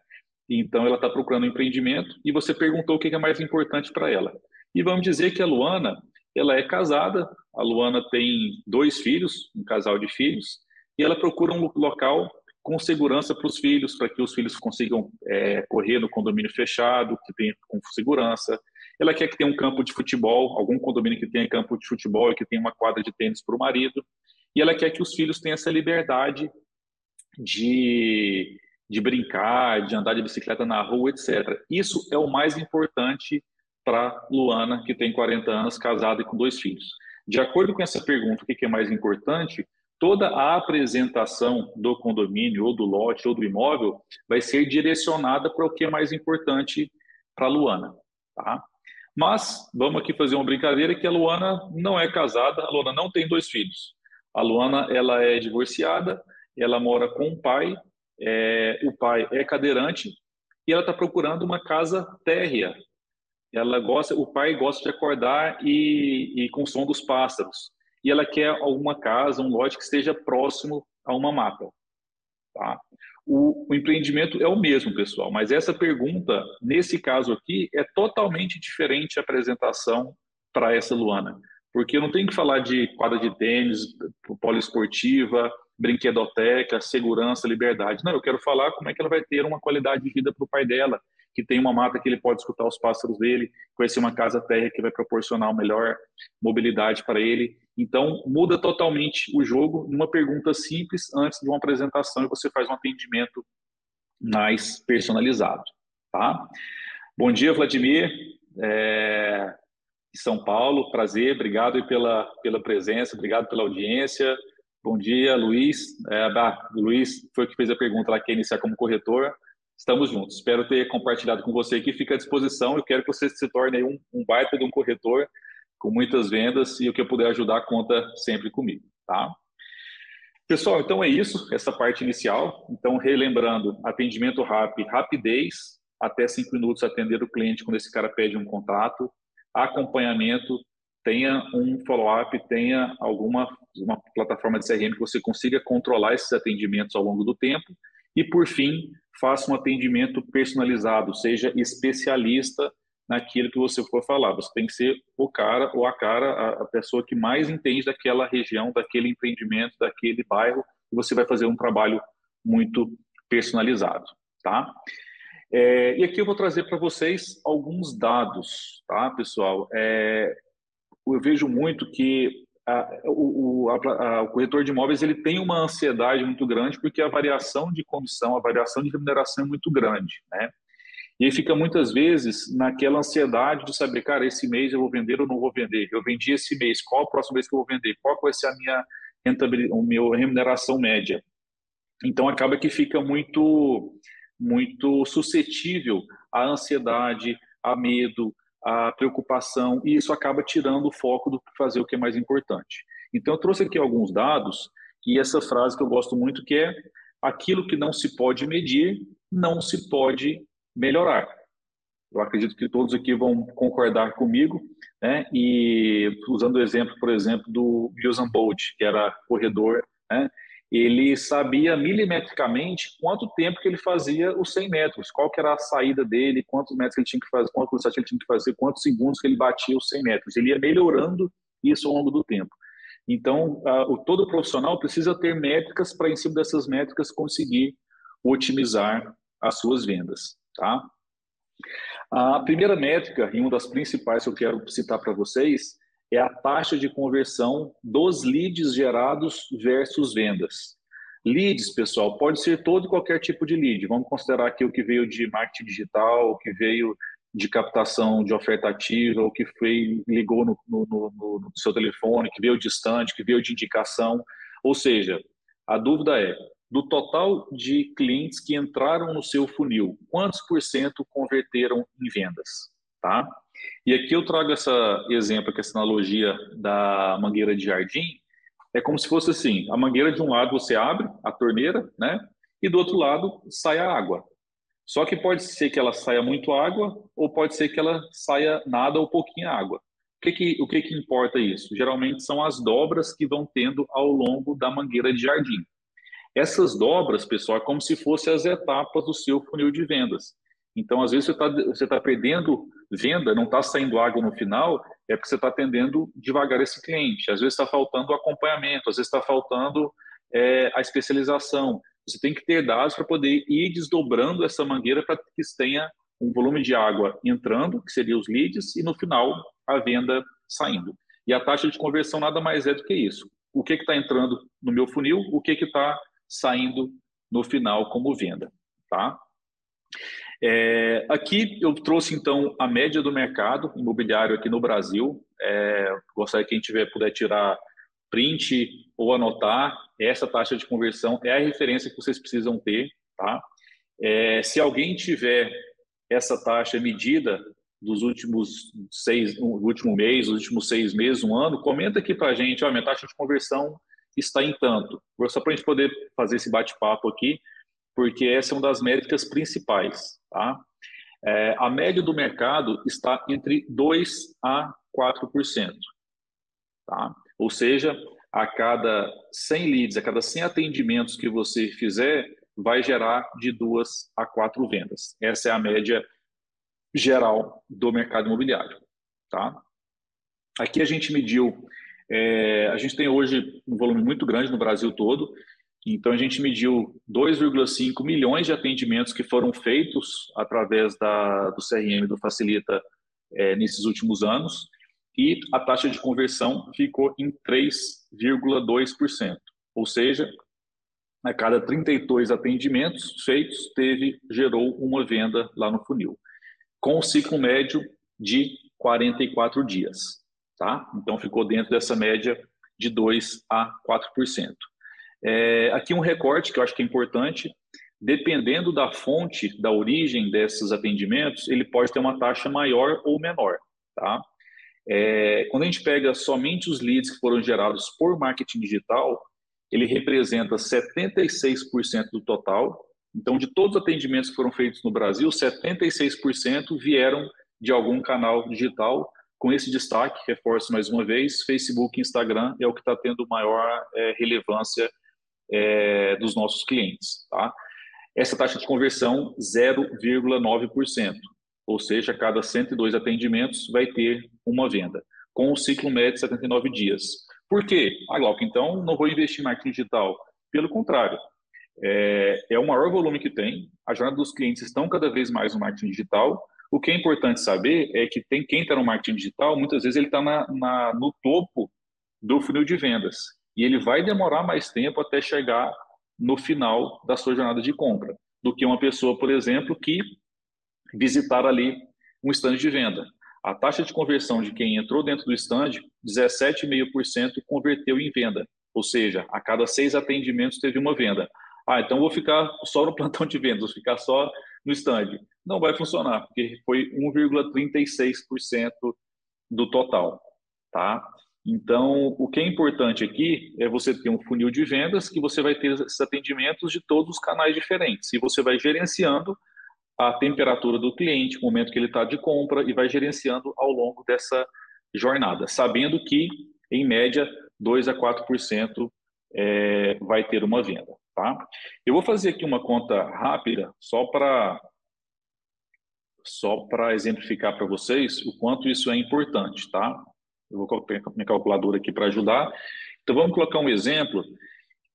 Então, ela está procurando um empreendimento e você perguntou o que é mais importante para ela. E vamos dizer que a Luana, ela é casada, a Luana tem dois filhos, um casal de filhos, e ela procura um local com segurança para os filhos, para que os filhos consigam é, correr no condomínio fechado, que tenha com segurança. Ela quer que tenha um campo de futebol, algum condomínio que tenha campo de futebol e que tenha uma quadra de tênis para o marido. E ela quer que os filhos tenham essa liberdade de de brincar, de andar de bicicleta na rua, etc. Isso é o mais importante para Luana, que tem 40 anos, casada e com dois filhos. De acordo com essa pergunta, o que é mais importante? Toda a apresentação do condomínio, ou do lote, ou do imóvel, vai ser direcionada para o que é mais importante para Luana. Tá? Mas vamos aqui fazer uma brincadeira que a Luana não é casada, a Luana não tem dois filhos. A Luana ela é divorciada, ela mora com o pai, é, o pai é cadeirante e ela está procurando uma casa térrea. Ela gosta, o pai gosta de acordar e, e com o som dos pássaros. E ela quer alguma casa, um lote que esteja próximo a uma mata. Tá? O, o, empreendimento é o mesmo, pessoal, mas essa pergunta, nesse caso aqui, é totalmente diferente a apresentação para essa Luana. Porque eu não tenho que falar de quadra de tênis, poliesportiva, brinquedoteca, segurança, liberdade. Não, eu quero falar como é que ela vai ter uma qualidade de vida para o pai dela, que tem uma mata que ele pode escutar os pássaros dele, conhecer uma casa térrea que vai proporcionar uma melhor mobilidade para ele. Então, muda totalmente o jogo numa pergunta simples antes de uma apresentação e você faz um atendimento mais personalizado, tá? Bom dia, Vladimir. É, São Paulo, prazer, obrigado pela, pela presença, obrigado pela audiência. Bom dia, Luiz. É, Luiz foi o que fez a pergunta lá, quer iniciar como corretor. Estamos juntos. Espero ter compartilhado com você aqui. Fica à disposição. Eu quero que você se torne um, um baita de um corretor com muitas vendas e o que eu puder ajudar conta sempre comigo, tá? Pessoal, então é isso, essa parte inicial. Então, relembrando, atendimento rápido, rapidez, até cinco minutos atender o cliente quando esse cara pede um contrato, acompanhamento, tenha um follow-up, tenha alguma uma plataforma de CRM que você consiga controlar esses atendimentos ao longo do tempo e, por fim, faça um atendimento personalizado, seja especialista naquilo que você for falar. Você tem que ser o cara ou a cara, a, pessoa que mais entende daquela região, daquele empreendimento, daquele bairro, e você vai fazer um trabalho muito personalizado, tá? É, e aqui eu vou trazer para vocês alguns dados, tá, pessoal? É, eu vejo muito que a, o, a, a, o corretor de imóveis ele tem uma ansiedade muito grande porque a variação de comissão, a variação de remuneração é muito grande, né? E fica muitas vezes naquela ansiedade de saber, cara, esse mês eu vou vender ou não vou vender? Eu vendi esse mês, qual o próximo mês que eu vou vender? Qual vai ser a minha rentabilidade, a minha remuneração média? Então acaba que fica muito muito suscetível à ansiedade, a medo, a preocupação, e isso acaba tirando o foco do fazer o que é mais importante. Então eu trouxe aqui alguns dados e essa frase que eu gosto muito que é aquilo que não se pode medir não se pode melhorar. Eu acredito que todos aqui vão concordar comigo, né? E usando o exemplo, por exemplo, do Usain Bolt, que era corredor, né? Ele sabia milimetricamente quanto tempo que ele fazia os 100 metros, qual que era a saída dele, quantos metros ele tinha que fazer, quanto velocidade ele tinha que fazer, quantos segundos que ele batia os 100 metros. Ele ia melhorando isso ao longo do tempo. Então, o todo profissional precisa ter métricas para, em cima dessas métricas, conseguir otimizar as suas vendas. Tá? A primeira métrica, e uma das principais que eu quero citar para vocês, é a taxa de conversão dos leads gerados versus vendas. Leads, pessoal, pode ser todo e qualquer tipo de lead. Vamos considerar aqui o que veio de marketing digital, o que veio de captação de oferta ativa, o que foi, ligou no, no, no, no seu telefone, que veio distante, que veio de indicação. Ou seja, a dúvida é, do total de clientes que entraram no seu funil, quantos por cento converteram em vendas, tá? E aqui eu trago esse exemplo, essa analogia da mangueira de jardim, é como se fosse assim, a mangueira de um lado você abre a torneira, né? E do outro lado sai a água. Só que pode ser que ela saia muito água ou pode ser que ela saia nada ou pouquinho água. O que que, o que que importa isso? Geralmente são as dobras que vão tendo ao longo da mangueira de jardim. Essas dobras, pessoal, é como se fossem as etapas do seu funil de vendas. Então, às vezes, você está você tá perdendo venda, não está saindo água no final, é porque você está atendendo devagar esse cliente. Às vezes está faltando acompanhamento, às vezes está faltando é, a especialização. Você tem que ter dados para poder ir desdobrando essa mangueira para que tenha um volume de água entrando, que seria os leads, e no final a venda saindo. E a taxa de conversão nada mais é do que isso. O que está entrando no meu funil, o que está saindo no final como venda, tá? É, aqui eu trouxe então a média do mercado imobiliário aqui no Brasil. É, gostaria que quem tiver puder tirar print ou anotar. Essa taxa de conversão é a referência que vocês precisam ter, tá? É, se alguém tiver essa taxa medida dos últimos seis, no último mês, os últimos seis meses, um ano, comenta aqui para a gente, ó, minha taxa de conversão está em tanto. Só para a gente poder fazer esse bate-papo aqui, porque essa é uma das métricas principais. Tá? É, a média do mercado está entre 2% a 4%. Tá? Ou seja, a cada 100 leads, a cada 100 atendimentos que você fizer, vai gerar de duas a quatro vendas. Essa é a média geral do mercado imobiliário. Tá? Aqui a gente mediu, é, a gente tem hoje um volume muito grande no Brasil todo, então, a gente mediu 2,5 milhões de atendimentos que foram feitos através da, do CRM do Facilita é, nesses últimos anos, e a taxa de conversão ficou em 3,2%. Ou seja, a cada 32 atendimentos feitos, teve gerou uma venda lá no funil, com um ciclo médio de 44 dias. Tá? Então, ficou dentro dessa média de 2 a 4%. É, aqui um recorte que eu acho que é importante. Dependendo da fonte, da origem desses atendimentos, ele pode ter uma taxa maior ou menor. Tá? É, quando a gente pega somente os leads que foram gerados por marketing digital, ele representa 76% do total. Então, de todos os atendimentos que foram feitos no Brasil, 76% vieram de algum canal digital. Com esse destaque, reforço mais uma vez, Facebook e Instagram é o que está tendo maior é, relevância é, dos nossos clientes. Tá? Essa taxa de conversão, 0,9%, ou seja, cada 102 atendimentos vai ter uma venda, com o ciclo médio de 79 dias. Por quê? Ah, Glauco, então não vou investir em marketing digital. Pelo contrário, é, é o maior volume que tem, a jornada dos clientes estão cada vez mais no marketing digital. O que é importante saber é que tem quem está no marketing digital, muitas vezes ele está no topo do funil de vendas e ele vai demorar mais tempo até chegar no final da sua jornada de compra do que uma pessoa, por exemplo, que visitar ali um stand de venda. A taxa de conversão de quem entrou dentro do stand, 17,5% converteu em venda. Ou seja, a cada seis atendimentos teve uma venda. Ah, então vou ficar só no plantão de vendas, vou ficar só no stand. Não vai funcionar, porque foi 1,36% do total. Tá? Então, o que é importante aqui é você ter um funil de vendas que você vai ter esses atendimentos de todos os canais diferentes e você vai gerenciando a temperatura do cliente, o momento que ele está de compra e vai gerenciando ao longo dessa jornada, sabendo que, em média, 2 a 4% é, vai ter uma venda. Tá? Eu vou fazer aqui uma conta rápida só para só para exemplificar para vocês o quanto isso é importante, tá? Eu vou colocar minha calculadora aqui para ajudar. Então, vamos colocar um exemplo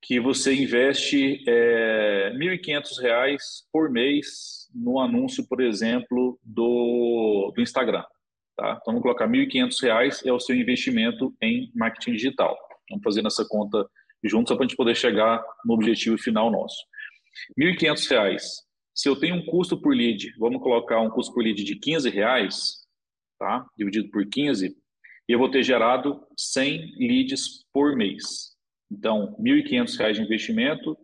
que você investe é, R$ 1.500 por mês no anúncio, por exemplo, do, do Instagram. Tá? Então, vamos colocar R$ 1.500 é o seu investimento em marketing digital. Vamos fazer essa conta juntos para a gente poder chegar no objetivo final nosso. R$ 1.500. Se eu tenho um custo por lead, vamos colocar um custo por lead de R$ tá? dividido por 15, e eu vou ter gerado 100 leads por mês. Então, R$ 1.500 de investimento,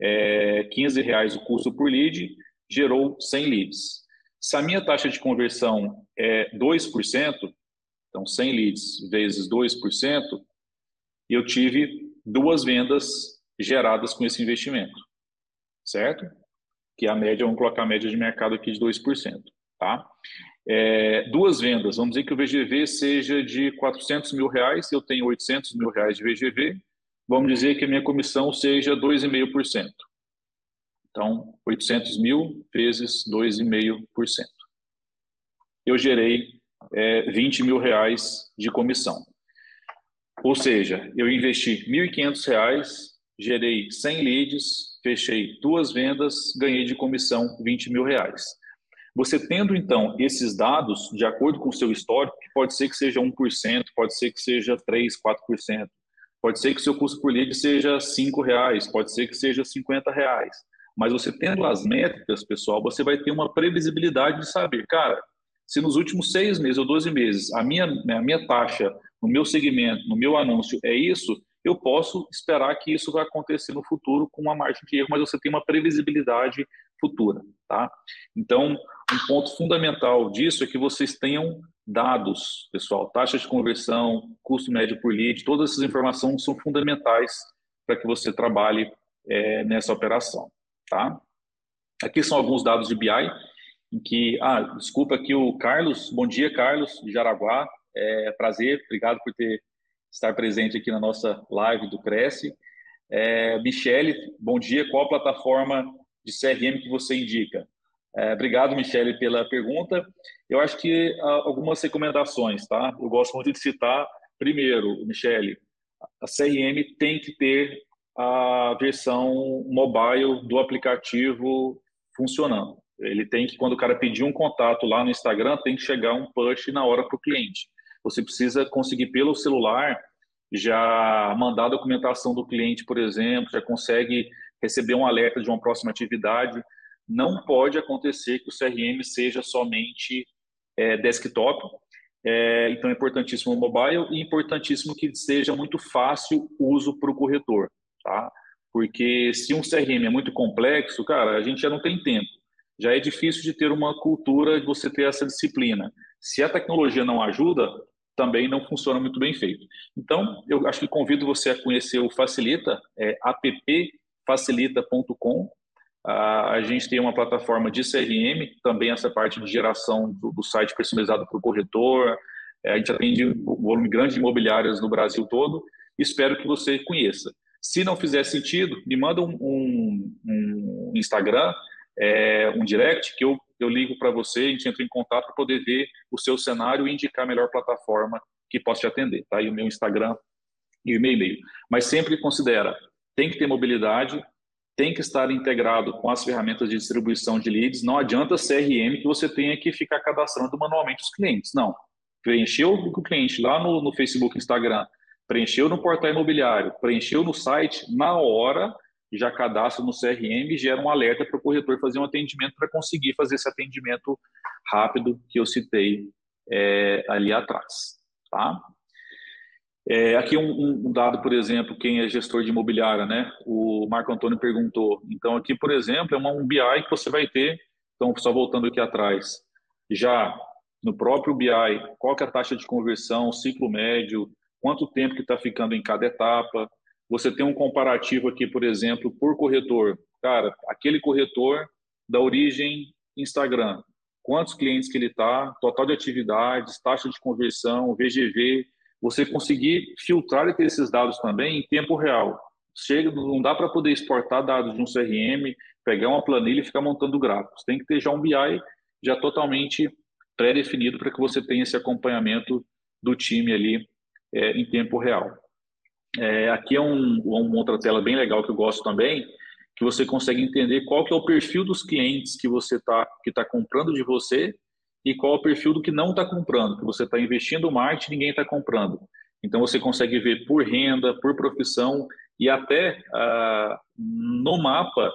é, 15 reais o custo por lead, gerou 100 leads. Se a minha taxa de conversão é 2%, então 100 leads vezes 2%, eu tive duas vendas geradas com esse investimento, certo? Que é a média, vamos colocar a média de mercado aqui de 2%, tá? é, duas vendas, vamos dizer que o VGV seja de 400 mil reais, eu tenho 800 mil reais de VGV, vamos dizer que a minha comissão seja 2,5%. Então, 800 mil vezes 2,5%. Eu gerei é, 20 mil reais de comissão. Ou seja, eu investi R$ 1.500, gerei 100 leads, fechei duas vendas, ganhei de comissão 20 mil reais. Você tendo, então, esses dados, de acordo com o seu histórico, pode ser que seja 1%, pode ser que seja 3%, 4%, pode ser que o seu custo por lead seja R$ reais, pode ser que seja R$ reais. Mas você tendo as métricas, pessoal, você vai ter uma previsibilidade de saber, cara, se nos últimos seis meses ou 12 meses a minha, a minha taxa no meu segmento, no meu anúncio é isso, eu posso esperar que isso vai acontecer no futuro com uma margem de erro, mas você tem uma previsibilidade futura, tá? Então, um ponto fundamental disso é que vocês tenham dados, pessoal, taxa de conversão, custo médio por lead, todas essas informações são fundamentais para que você trabalhe é, nessa operação, tá? Aqui são alguns dados de BI, em que, ah, desculpa aqui o Carlos, bom dia Carlos, de Jaraguá, é, prazer, obrigado por ter estar presente aqui na nossa live do Cresce. É, Michele, bom dia, qual plataforma de CRM que você indica? É, obrigado, Michele, pela pergunta. Eu acho que ah, algumas recomendações, tá? Eu gosto muito de citar, primeiro, Michele, a CRM tem que ter a versão mobile do aplicativo funcionando. Ele tem que, quando o cara pedir um contato lá no Instagram, tem que chegar um push na hora para o cliente. Você precisa conseguir pelo celular já mandar a documentação do cliente, por exemplo, já consegue receber um alerta de uma próxima atividade. Não pode acontecer que o CRM seja somente é, desktop. É, então é importantíssimo o mobile e importantíssimo que seja muito fácil uso para o corretor, tá? Porque se um CRM é muito complexo, cara, a gente já não tem tempo. Já é difícil de ter uma cultura de você ter essa disciplina. Se a tecnologia não ajuda, também não funciona muito bem feito. Então, eu acho que convido você a conhecer o Facilita, é appfacilita.com. A gente tem uma plataforma de CRM, também essa parte de geração do, do site personalizado para o corretor. É, a gente atende um volume grande de imobiliárias no Brasil todo. Espero que você conheça. Se não fizer sentido, me manda um, um, um Instagram, é, um direct, que eu eu ligo para você, a gente entra em contato para poder ver o seu cenário e indicar a melhor plataforma que possa te atender, tá? E o meu Instagram e o meu e-mail. Mas sempre considera, tem que ter mobilidade, tem que estar integrado com as ferramentas de distribuição de leads. Não adianta CRM que você tenha que ficar cadastrando manualmente os clientes. Não. Preencheu o cliente lá no, no Facebook, Instagram, preencheu no portal imobiliário, preencheu no site, na hora já cadastra no CRM e gera um alerta para o corretor fazer um atendimento para conseguir fazer esse atendimento rápido que eu citei é, ali atrás. Tá? É, aqui um, um, dado, por exemplo, quem é gestor de imobiliária, né? O Marco Antônio perguntou. Então, aqui, por exemplo, é uma, um BI que você vai ter. Então, só voltando aqui atrás, já no próprio BI, qual é a taxa de conversão, ciclo médio, quanto tempo que está ficando em cada etapa, você tem um comparativo aqui, por exemplo, por corretor. Cara, aquele corretor da origem Instagram, quantos clientes que ele está, total de atividades, taxa de conversão, VGV, você conseguir filtrar esses dados também em tempo real. Chega, não dá para poder exportar dados de um CRM, pegar uma planilha e ficar montando gráficos. Tem que ter já um BI já totalmente pré-definido para que você tenha esse acompanhamento do time ali é, em tempo real. É, aqui é um, uma outra tela bem legal que eu gosto também, que você consegue entender qual que é o perfil dos clientes que você está que tá comprando de você e qual é o perfil do que não está comprando, que você está investindo marketing e ninguém está comprando. Então você consegue ver por renda, por profissão e até ah, no mapa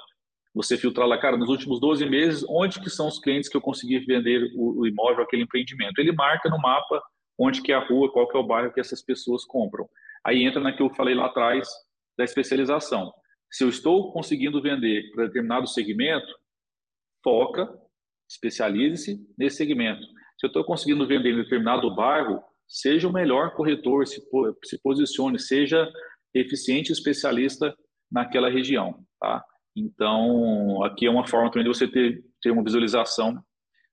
você filtrar lá, cara, nos últimos 12 meses, onde que são os clientes que eu consegui vender o, o imóvel, aquele empreendimento. Ele marca no mapa onde que é a rua, qual que é o bairro que essas pessoas compram. Aí entra naquilo que eu falei lá atrás da especialização. Se eu estou conseguindo vender para determinado segmento, foca, especialize-se nesse segmento. Se eu estou conseguindo vender em determinado bairro, seja o melhor corretor, se, se posicione, seja eficiente especialista naquela região. Tá? Então, aqui é uma forma também de você ter, ter uma visualização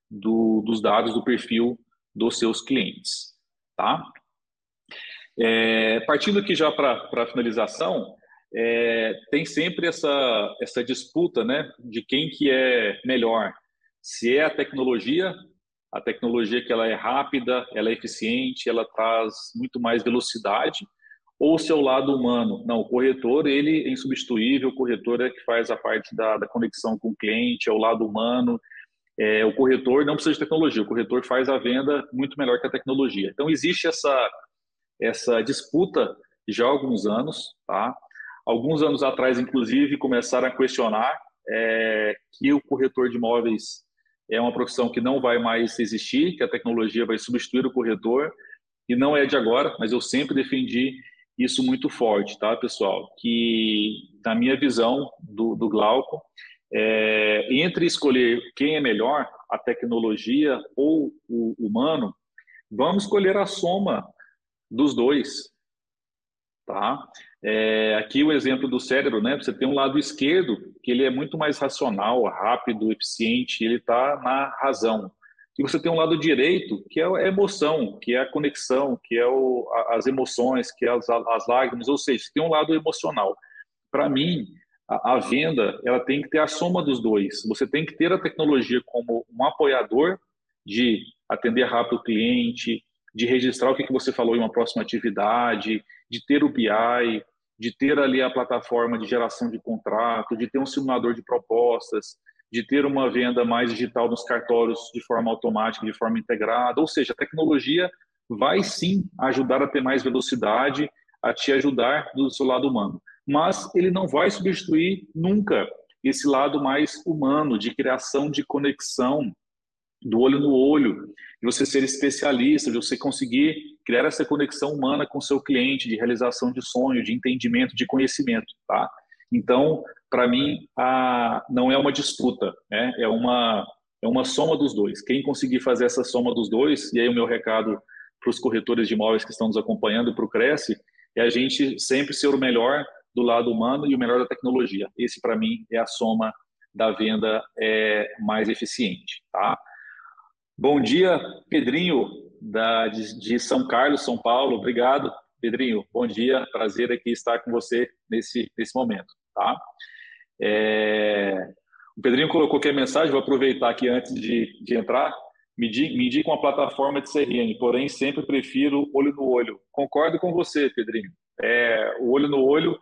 do, dos dados do perfil dos seus clientes. Tá? É, partindo aqui já para a finalização, é, tem sempre essa, essa disputa né, de quem que é melhor. Se é a tecnologia, a tecnologia que ela é rápida, ela é eficiente, ela traz muito mais velocidade, ou o seu lado humano. Não, o corretor, ele é insubstituível, o corretor é que faz a parte da, da conexão com o cliente, é o lado humano, é, o corretor não precisa de tecnologia, o corretor faz a venda muito melhor que a tecnologia. Então, existe essa, essa disputa já há alguns anos, tá? Alguns anos atrás, inclusive, começaram a questionar é, que o corretor de imóveis é uma profissão que não vai mais existir, que a tecnologia vai substituir o corretor, e não é de agora, mas eu sempre defendi isso muito forte, tá, pessoal? Que, na minha visão do, do Glauco, é, entre escolher quem é melhor, a tecnologia ou o humano, vamos escolher a soma dos dois, tá? É, aqui o exemplo do cérebro, né? Você tem um lado esquerdo que ele é muito mais racional, rápido, eficiente, ele está na razão. E você tem um lado direito que é a emoção, que é a conexão, que é o, as emoções, que é as, as lágrimas, ou seja, tem um lado emocional. Para mim, a, a, venda ela tem que ter a soma dos dois. Você tem que ter a tecnologia como um apoiador de atender rápido o cliente, de registrar o que, você falou em uma próxima atividade, de ter o BI, de ter ali a plataforma de geração de contrato, de ter um simulador de propostas, de ter uma venda mais digital nos cartórios de forma automática, de forma integrada. Ou seja, a tecnologia vai sim ajudar a ter mais velocidade, a te ajudar do seu lado humano. Mas ele não vai substituir nunca esse lado mais humano, de criação de conexão, do olho no olho, de você ser especialista, de você conseguir criar essa conexão humana com o seu cliente, de realização de sonho, de entendimento, de conhecimento, tá? Então, para mim, a, não é uma disputa, né? É uma é uma soma dos dois. Quem conseguir fazer essa soma dos dois, e aí o meu recado para os corretores de imóveis que estão nos acompanhando para o Cresce, é a gente sempre ser o melhor do lado humano e o melhor da tecnologia. Esse, para mim, é a soma da venda é, mais eficiente, tá? Bom dia, Pedrinho, da, de, de, São Carlos, São Paulo. Obrigado, Pedrinho. Bom dia, prazer aqui estar com você nesse, nesse momento. Tá? É, o Pedrinho colocou aqui a mensagem, vou aproveitar aqui antes de, de entrar. Me, di, me uma plataforma de CRM, porém sempre prefiro olho no olho. Concordo com você, Pedrinho. É, o olho no olho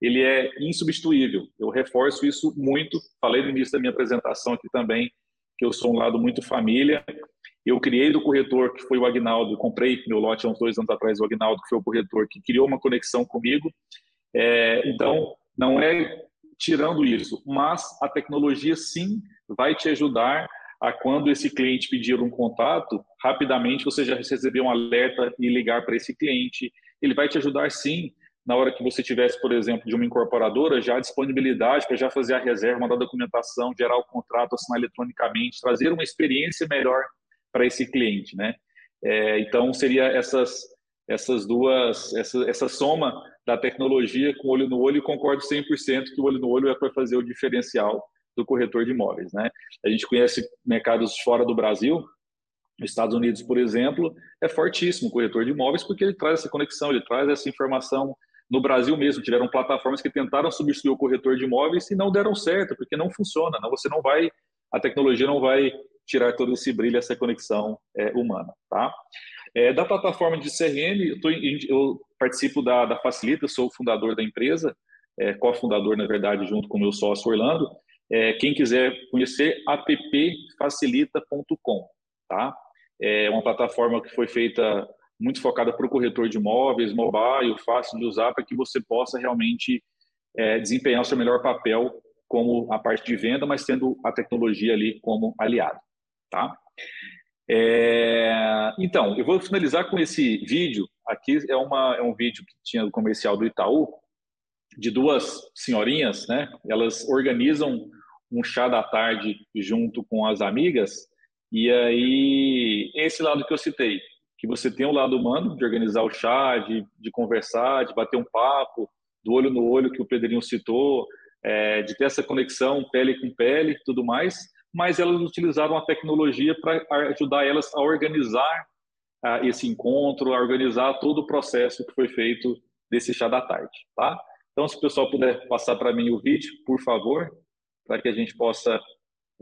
ele é insubstituível. Eu reforço isso muito. Falei no início da minha apresentação aqui também que eu sou um lado muito família. Eu criei do corretor, que foi o Agnaldo, comprei meu lote há uns dois anos atrás, o Agnaldo, que foi o corretor, que criou uma conexão comigo. É, então, não é tirando isso, mas a tecnologia sim vai te ajudar a quando esse cliente pedir um contato, rapidamente você já receber um alerta e ligar para esse cliente. Ele vai te ajudar sim na hora que você tivesse, por exemplo, de uma incorporadora, já a disponibilidade para já fazer a reserva, mandar a documentação, gerar o contrato, assinar eletronicamente, trazer uma experiência melhor para esse cliente, né? É, então seria essas essas duas essa, essa soma da tecnologia com olho no olho e concordo 100% que o olho no olho é para fazer o diferencial do corretor de imóveis, né? A gente conhece mercados fora do Brasil, nos Estados Unidos, por exemplo, é fortíssimo o corretor de imóveis porque ele traz essa conexão, ele traz essa informação no Brasil mesmo, tiveram plataformas que tentaram substituir o corretor de imóveis e não deram certo, porque não funciona. Não, você não vai, a tecnologia não vai tirar todo esse brilho, essa conexão é, humana. Tá? É, da plataforma de CRM, eu, tô, eu participo da, da, Facilita, sou fundador da empresa, é, cofundador, na verdade, junto com meu sócio Orlando. É, quem quiser conhecer, appfacilita.com. Tá? É uma plataforma que foi feita muito focada para o corretor de imóveis, mobile, fácil de usar, para que você possa realmente é, desempenhar o seu melhor papel como a parte de venda, mas tendo a tecnologia ali como aliado, tá? É, então, eu vou finalizar com esse vídeo. Aqui é, uma, é um vídeo que tinha do comercial do Itaú, de duas senhorinhas, né? Elas organizam um chá da tarde junto com as amigas, e aí, esse lado que eu citei, que você tem o lado humano de organizar o chá, de, de conversar, de bater um papo, do olho no olho que o Pedrinho citou, é, de ter essa conexão pele com pele, tudo mais, mas elas utilizaram a tecnologia para ajudar elas a organizar uh, esse encontro, a organizar todo o processo que foi feito desse chá da tarde, tá? Então, se o pessoal puder passar para mim o vídeo, por favor, para que a gente possa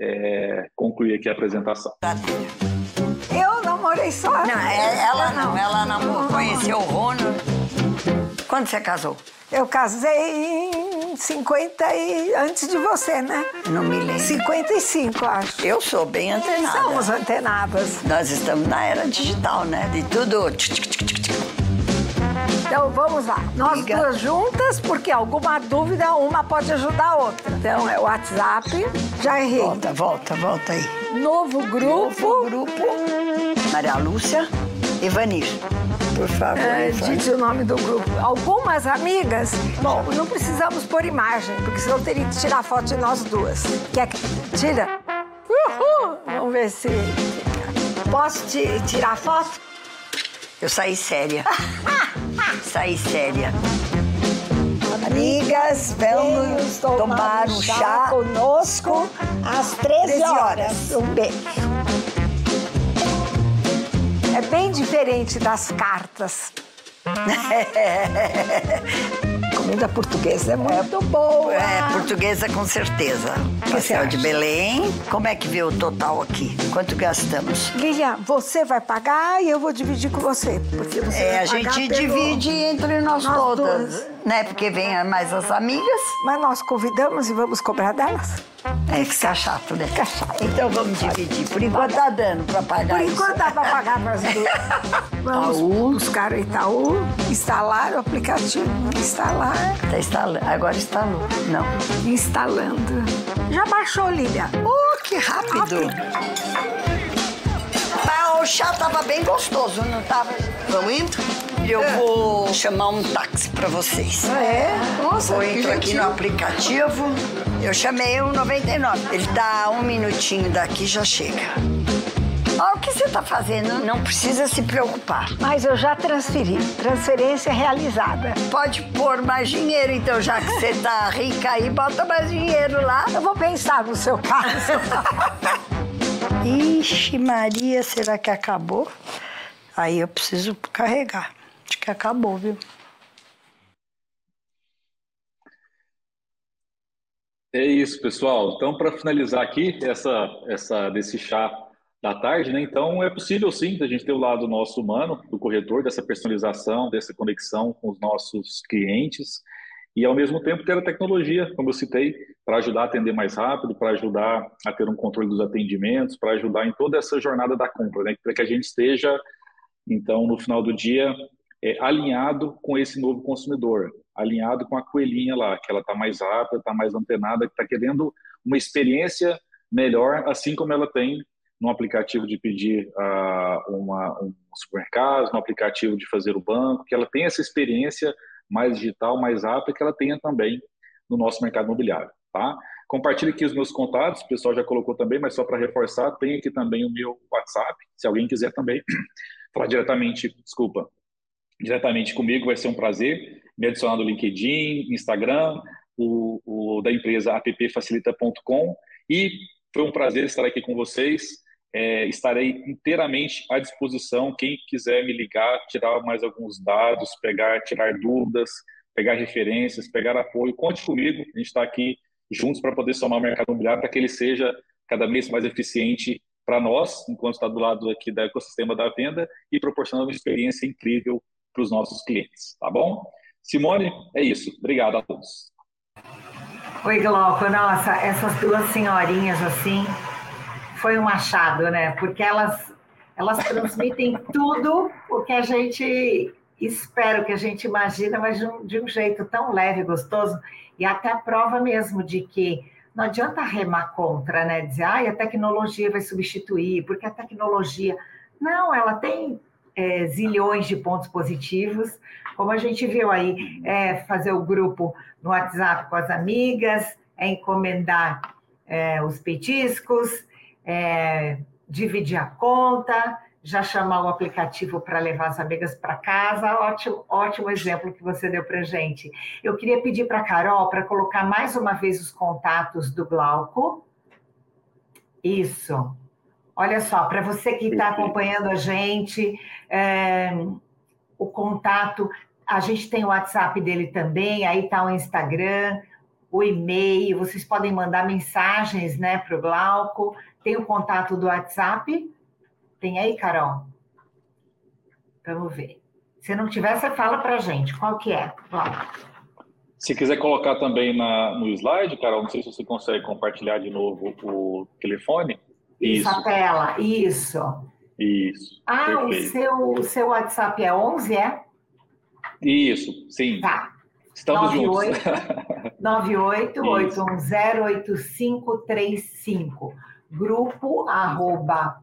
é, concluir aqui a apresentação. Tá namorei só. Não, é, ela não, ela namorou, conheceu o Ronald. Quando você casou? Eu casei em 50 e antes de você, né? Não me lembro. 55, acho. Eu sou bem antenada. Somos antenadas. Nós estamos na era digital, né? De tudo. Então vamos lá. Nós Liga. duas juntas, porque alguma dúvida, uma pode ajudar a outra. Então é o WhatsApp. Já errei. Volta, volta, volta aí. Novo grupo. Novo grupo. Maria Lúcia, Evanir. Por favor, É, diz o nome do grupo. Algumas amigas. Bom, não precisamos pôr imagem, porque senão teria que tirar foto de nós duas. Quer que tira? Uhul! Vamos ver se. Posso ti- tirar foto? Eu saí séria. saí séria. Amigas, vamos tomar um chá conosco às 13 13 horas. horas. Um beijo. É bem diferente das cartas. Comida portuguesa é muito boa. É, portuguesa com certeza. Pastel de? Belém. Como é que vê o total aqui? Quanto gastamos? Lilian, você vai pagar e eu vou dividir com você. Porque você É, a gente divide entre nós, Nós todas, duas. Né? Porque vem mais as amigas. Mas nós convidamos e vamos cobrar delas? É, fica chato, né? Fica chato. Então vamos dividir. Por enquanto tá dando pra pagar Por isso. enquanto dá pra pagar as duas. Vamos Itaú. buscar o Itaú, instalar o aplicativo. Instalar, Tá instalando. Agora instalou. Não. instalando. Já baixou, Lilian? Oh, que rápido. Ah, o chá tava bem gostoso, não tava? Vamos indo? Eu vou chamar um táxi pra vocês. Ah, é? Nossa, Eu entro aqui no aplicativo. Eu chamei o 99. Ele dá um minutinho daqui já chega. Olha o que você tá fazendo. Não precisa se preocupar. Mas eu já transferi. Transferência realizada. Pode pôr mais dinheiro, então, já que você tá rica aí, bota mais dinheiro lá. Eu vou pensar no seu caso. Ixi, Maria, será que acabou? Aí eu preciso carregar. Acho que acabou, viu? É isso, pessoal. Então, para finalizar aqui essa, essa desse chá da tarde, né? Então, é possível sim a gente ter o lado nosso humano, do corretor, dessa personalização, dessa conexão com os nossos clientes e, ao mesmo tempo, ter a tecnologia, como eu citei, para ajudar a atender mais rápido, para ajudar a ter um controle dos atendimentos, para ajudar em toda essa jornada da compra, né? Para que a gente esteja, então, no final do dia, é, alinhado com esse novo consumidor, alinhado com a coelhinha lá, que ela está mais rápida, está mais antenada, que está querendo uma experiência melhor, assim como ela tem no aplicativo de pedir ah, uma, um supermercado, no aplicativo de fazer o banco, que ela tenha essa experiência mais digital, mais rápida, que ela tenha também no nosso mercado imobiliário, tá? Compartilhe aqui os meus contatos, o pessoal já colocou também, mas só para reforçar, tem aqui também o meu WhatsApp, se alguém quiser também falar diretamente, desculpa, diretamente comigo, vai ser um prazer me adicionar no LinkedIn, Instagram, o, o da empresa appfacilita.com e foi um prazer estar aqui com vocês. É, estarei inteiramente à disposição. Quem quiser me ligar, tirar mais alguns dados, pegar, tirar dúvidas, pegar referências, pegar apoio, conte comigo. A gente está aqui juntos para poder somar o mercado imobiliário para que ele seja cada vez mais eficiente para nós, enquanto está do lado aqui do ecossistema da venda e proporcionando uma experiência incrível para os nossos clientes, tá bom? Simone, é isso. Obrigado a todos. Oi, Glauco. Nossa, essas duas senhorinhas assim foi um achado, né? Porque elas elas transmitem tudo o que a gente espera, o que a gente imagina, mas de um, de um jeito tão leve, gostoso e até a prova mesmo de que não adianta remar contra, né? Dizer, ah, a tecnologia vai substituir, porque a tecnologia. Não, ela tem é, zilhões de pontos positivos, como a gente viu aí, é fazer o grupo no WhatsApp com as amigas, é encomendar é, os petiscos, é, dividir a conta, já chamar o aplicativo para levar as amigas para casa. Ótimo, ótimo exemplo que você deu para gente. Eu queria pedir para a Carol para colocar mais uma vez os contatos do Glauco. Isso. Olha só, para você que está acompanhando a gente, é, o contato, a gente tem o WhatsApp dele também, aí está o Instagram, o e-mail, vocês podem mandar mensagens né, para o Glauco. Tem o contato do WhatsApp. Tem aí, Carol? Vamos ver. Se não tiver, você fala para a gente. Qual que é, Glauco? Se quiser colocar também na, no slide, Carol, não sei se você consegue compartilhar de novo o telefone. Isso, a tela, isso. Isso. Ah, o seu, o seu WhatsApp é 11, é? Isso, sim. Tá. Estamos 98, juntos. 988108535. Grupo arroba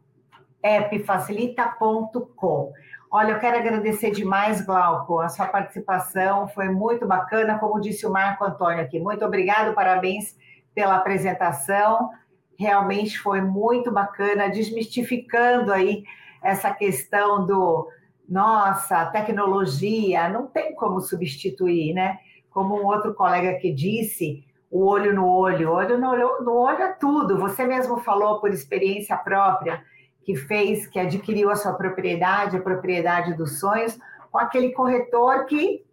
appfacilita.com. Olha, eu quero agradecer demais, Glauco, a sua participação foi muito bacana, como disse o Marco Antônio aqui. Muito obrigado, parabéns pela apresentação. Realmente foi muito bacana, desmistificando aí essa questão do nossa, tecnologia não tem como substituir, né? Como um outro colega que disse, o olho no olho, olho no olho, no olho é tudo. Você mesmo falou por experiência própria que fez, que adquiriu a sua propriedade, a propriedade dos sonhos, com aquele corretor que,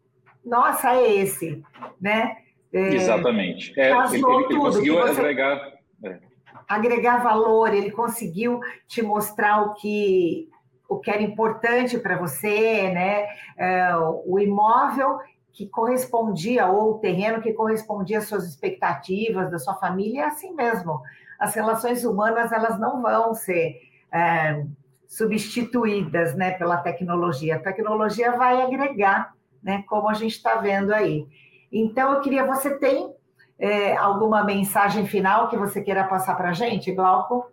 nossa, é esse, né? É, Exatamente. É, ele, ele, ele conseguiu agregar. Agregar valor, ele conseguiu te mostrar o que o que era importante para você, né? É, o imóvel que correspondia, ou o terreno que correspondia às suas expectativas, da sua família, é assim mesmo. As relações humanas, elas não vão ser é, substituídas né, pela tecnologia. A tecnologia vai agregar, né, como a gente está vendo aí. Então, eu queria, você tem é, alguma mensagem final que você queira passar para a gente, Glauco?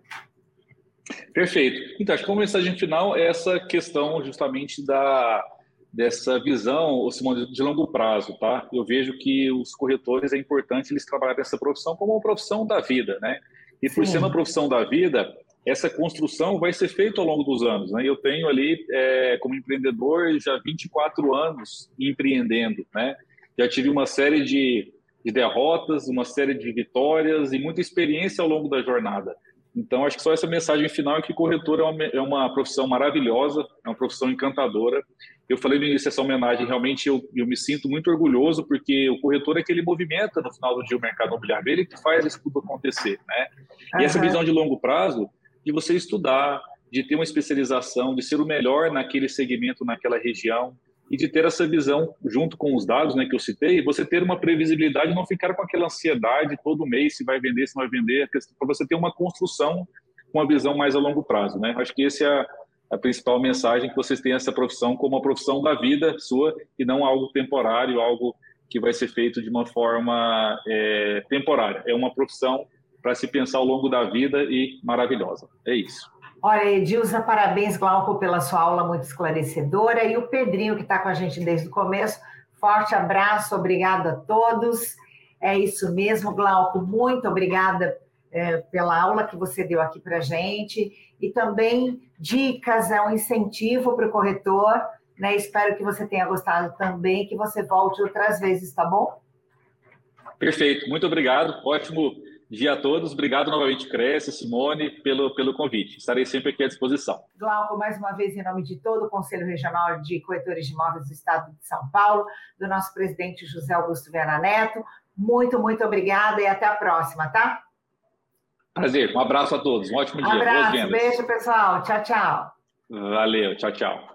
Perfeito. Então, acho que uma mensagem final é essa questão justamente da dessa visão, Simone, de longo prazo, tá? Eu vejo que os corretores é importante eles trabalharem essa profissão como uma profissão da vida, né? E por Sim. ser uma profissão da vida, essa construção vai ser feita ao longo dos anos, né? Eu tenho ali, é, como empreendedor, já 24 anos empreendendo, né? Já tive uma série de, de derrotas, uma série de vitórias e muita experiência ao longo da jornada. Então, acho que só essa mensagem final é que corretor é uma, é uma profissão maravilhosa, é uma profissão encantadora. Eu falei no início essa homenagem, realmente eu, eu me sinto muito orgulhoso, porque o corretor é que ele movimenta no final do dia o mercado imobiliário, ele que faz isso tudo acontecer. Né? E uhum. essa visão de longo prazo, de você estudar, de ter uma especialização, de ser o melhor naquele segmento, naquela região, e de ter essa visão junto com os dados né, que eu citei, você ter uma previsibilidade e não ficar com aquela ansiedade todo mês se vai vender, se não vai vender, para você ter uma construção uma visão mais a longo prazo. Né? Acho que essa é a, a, principal mensagem, que vocês tenham essa profissão como uma profissão da vida sua e não algo temporário, algo que vai ser feito de uma forma é, temporária. É uma profissão para se pensar ao longo da vida e maravilhosa. É isso. Olha, Edilza, parabéns, Glauco, pela sua aula muito esclarecedora. E o Pedrinho, que está com a gente desde o começo, forte abraço, obrigada a todos. É isso mesmo, Glauco, muito obrigada é, pela aula que você deu aqui para a gente. E também dicas, é um incentivo para o corretor. Né? Espero que você tenha gostado também, que você volte outras vezes, tá bom? Perfeito, muito obrigado. Ótimo dia a todos. Obrigado novamente, Cresce, Simone, pelo, pelo convite. Estarei sempre aqui à disposição. Glauco, mais uma vez, em nome de todo o Conselho Regional de Corretores de Imóveis do Estado de São Paulo, do nosso presidente José Augusto Vera Neto, muito, muito obrigada e até a próxima, tá? Prazer, um abraço a todos, um ótimo dia. Abraço, beijo, pessoal. Tchau, tchau. Valeu, tchau, tchau.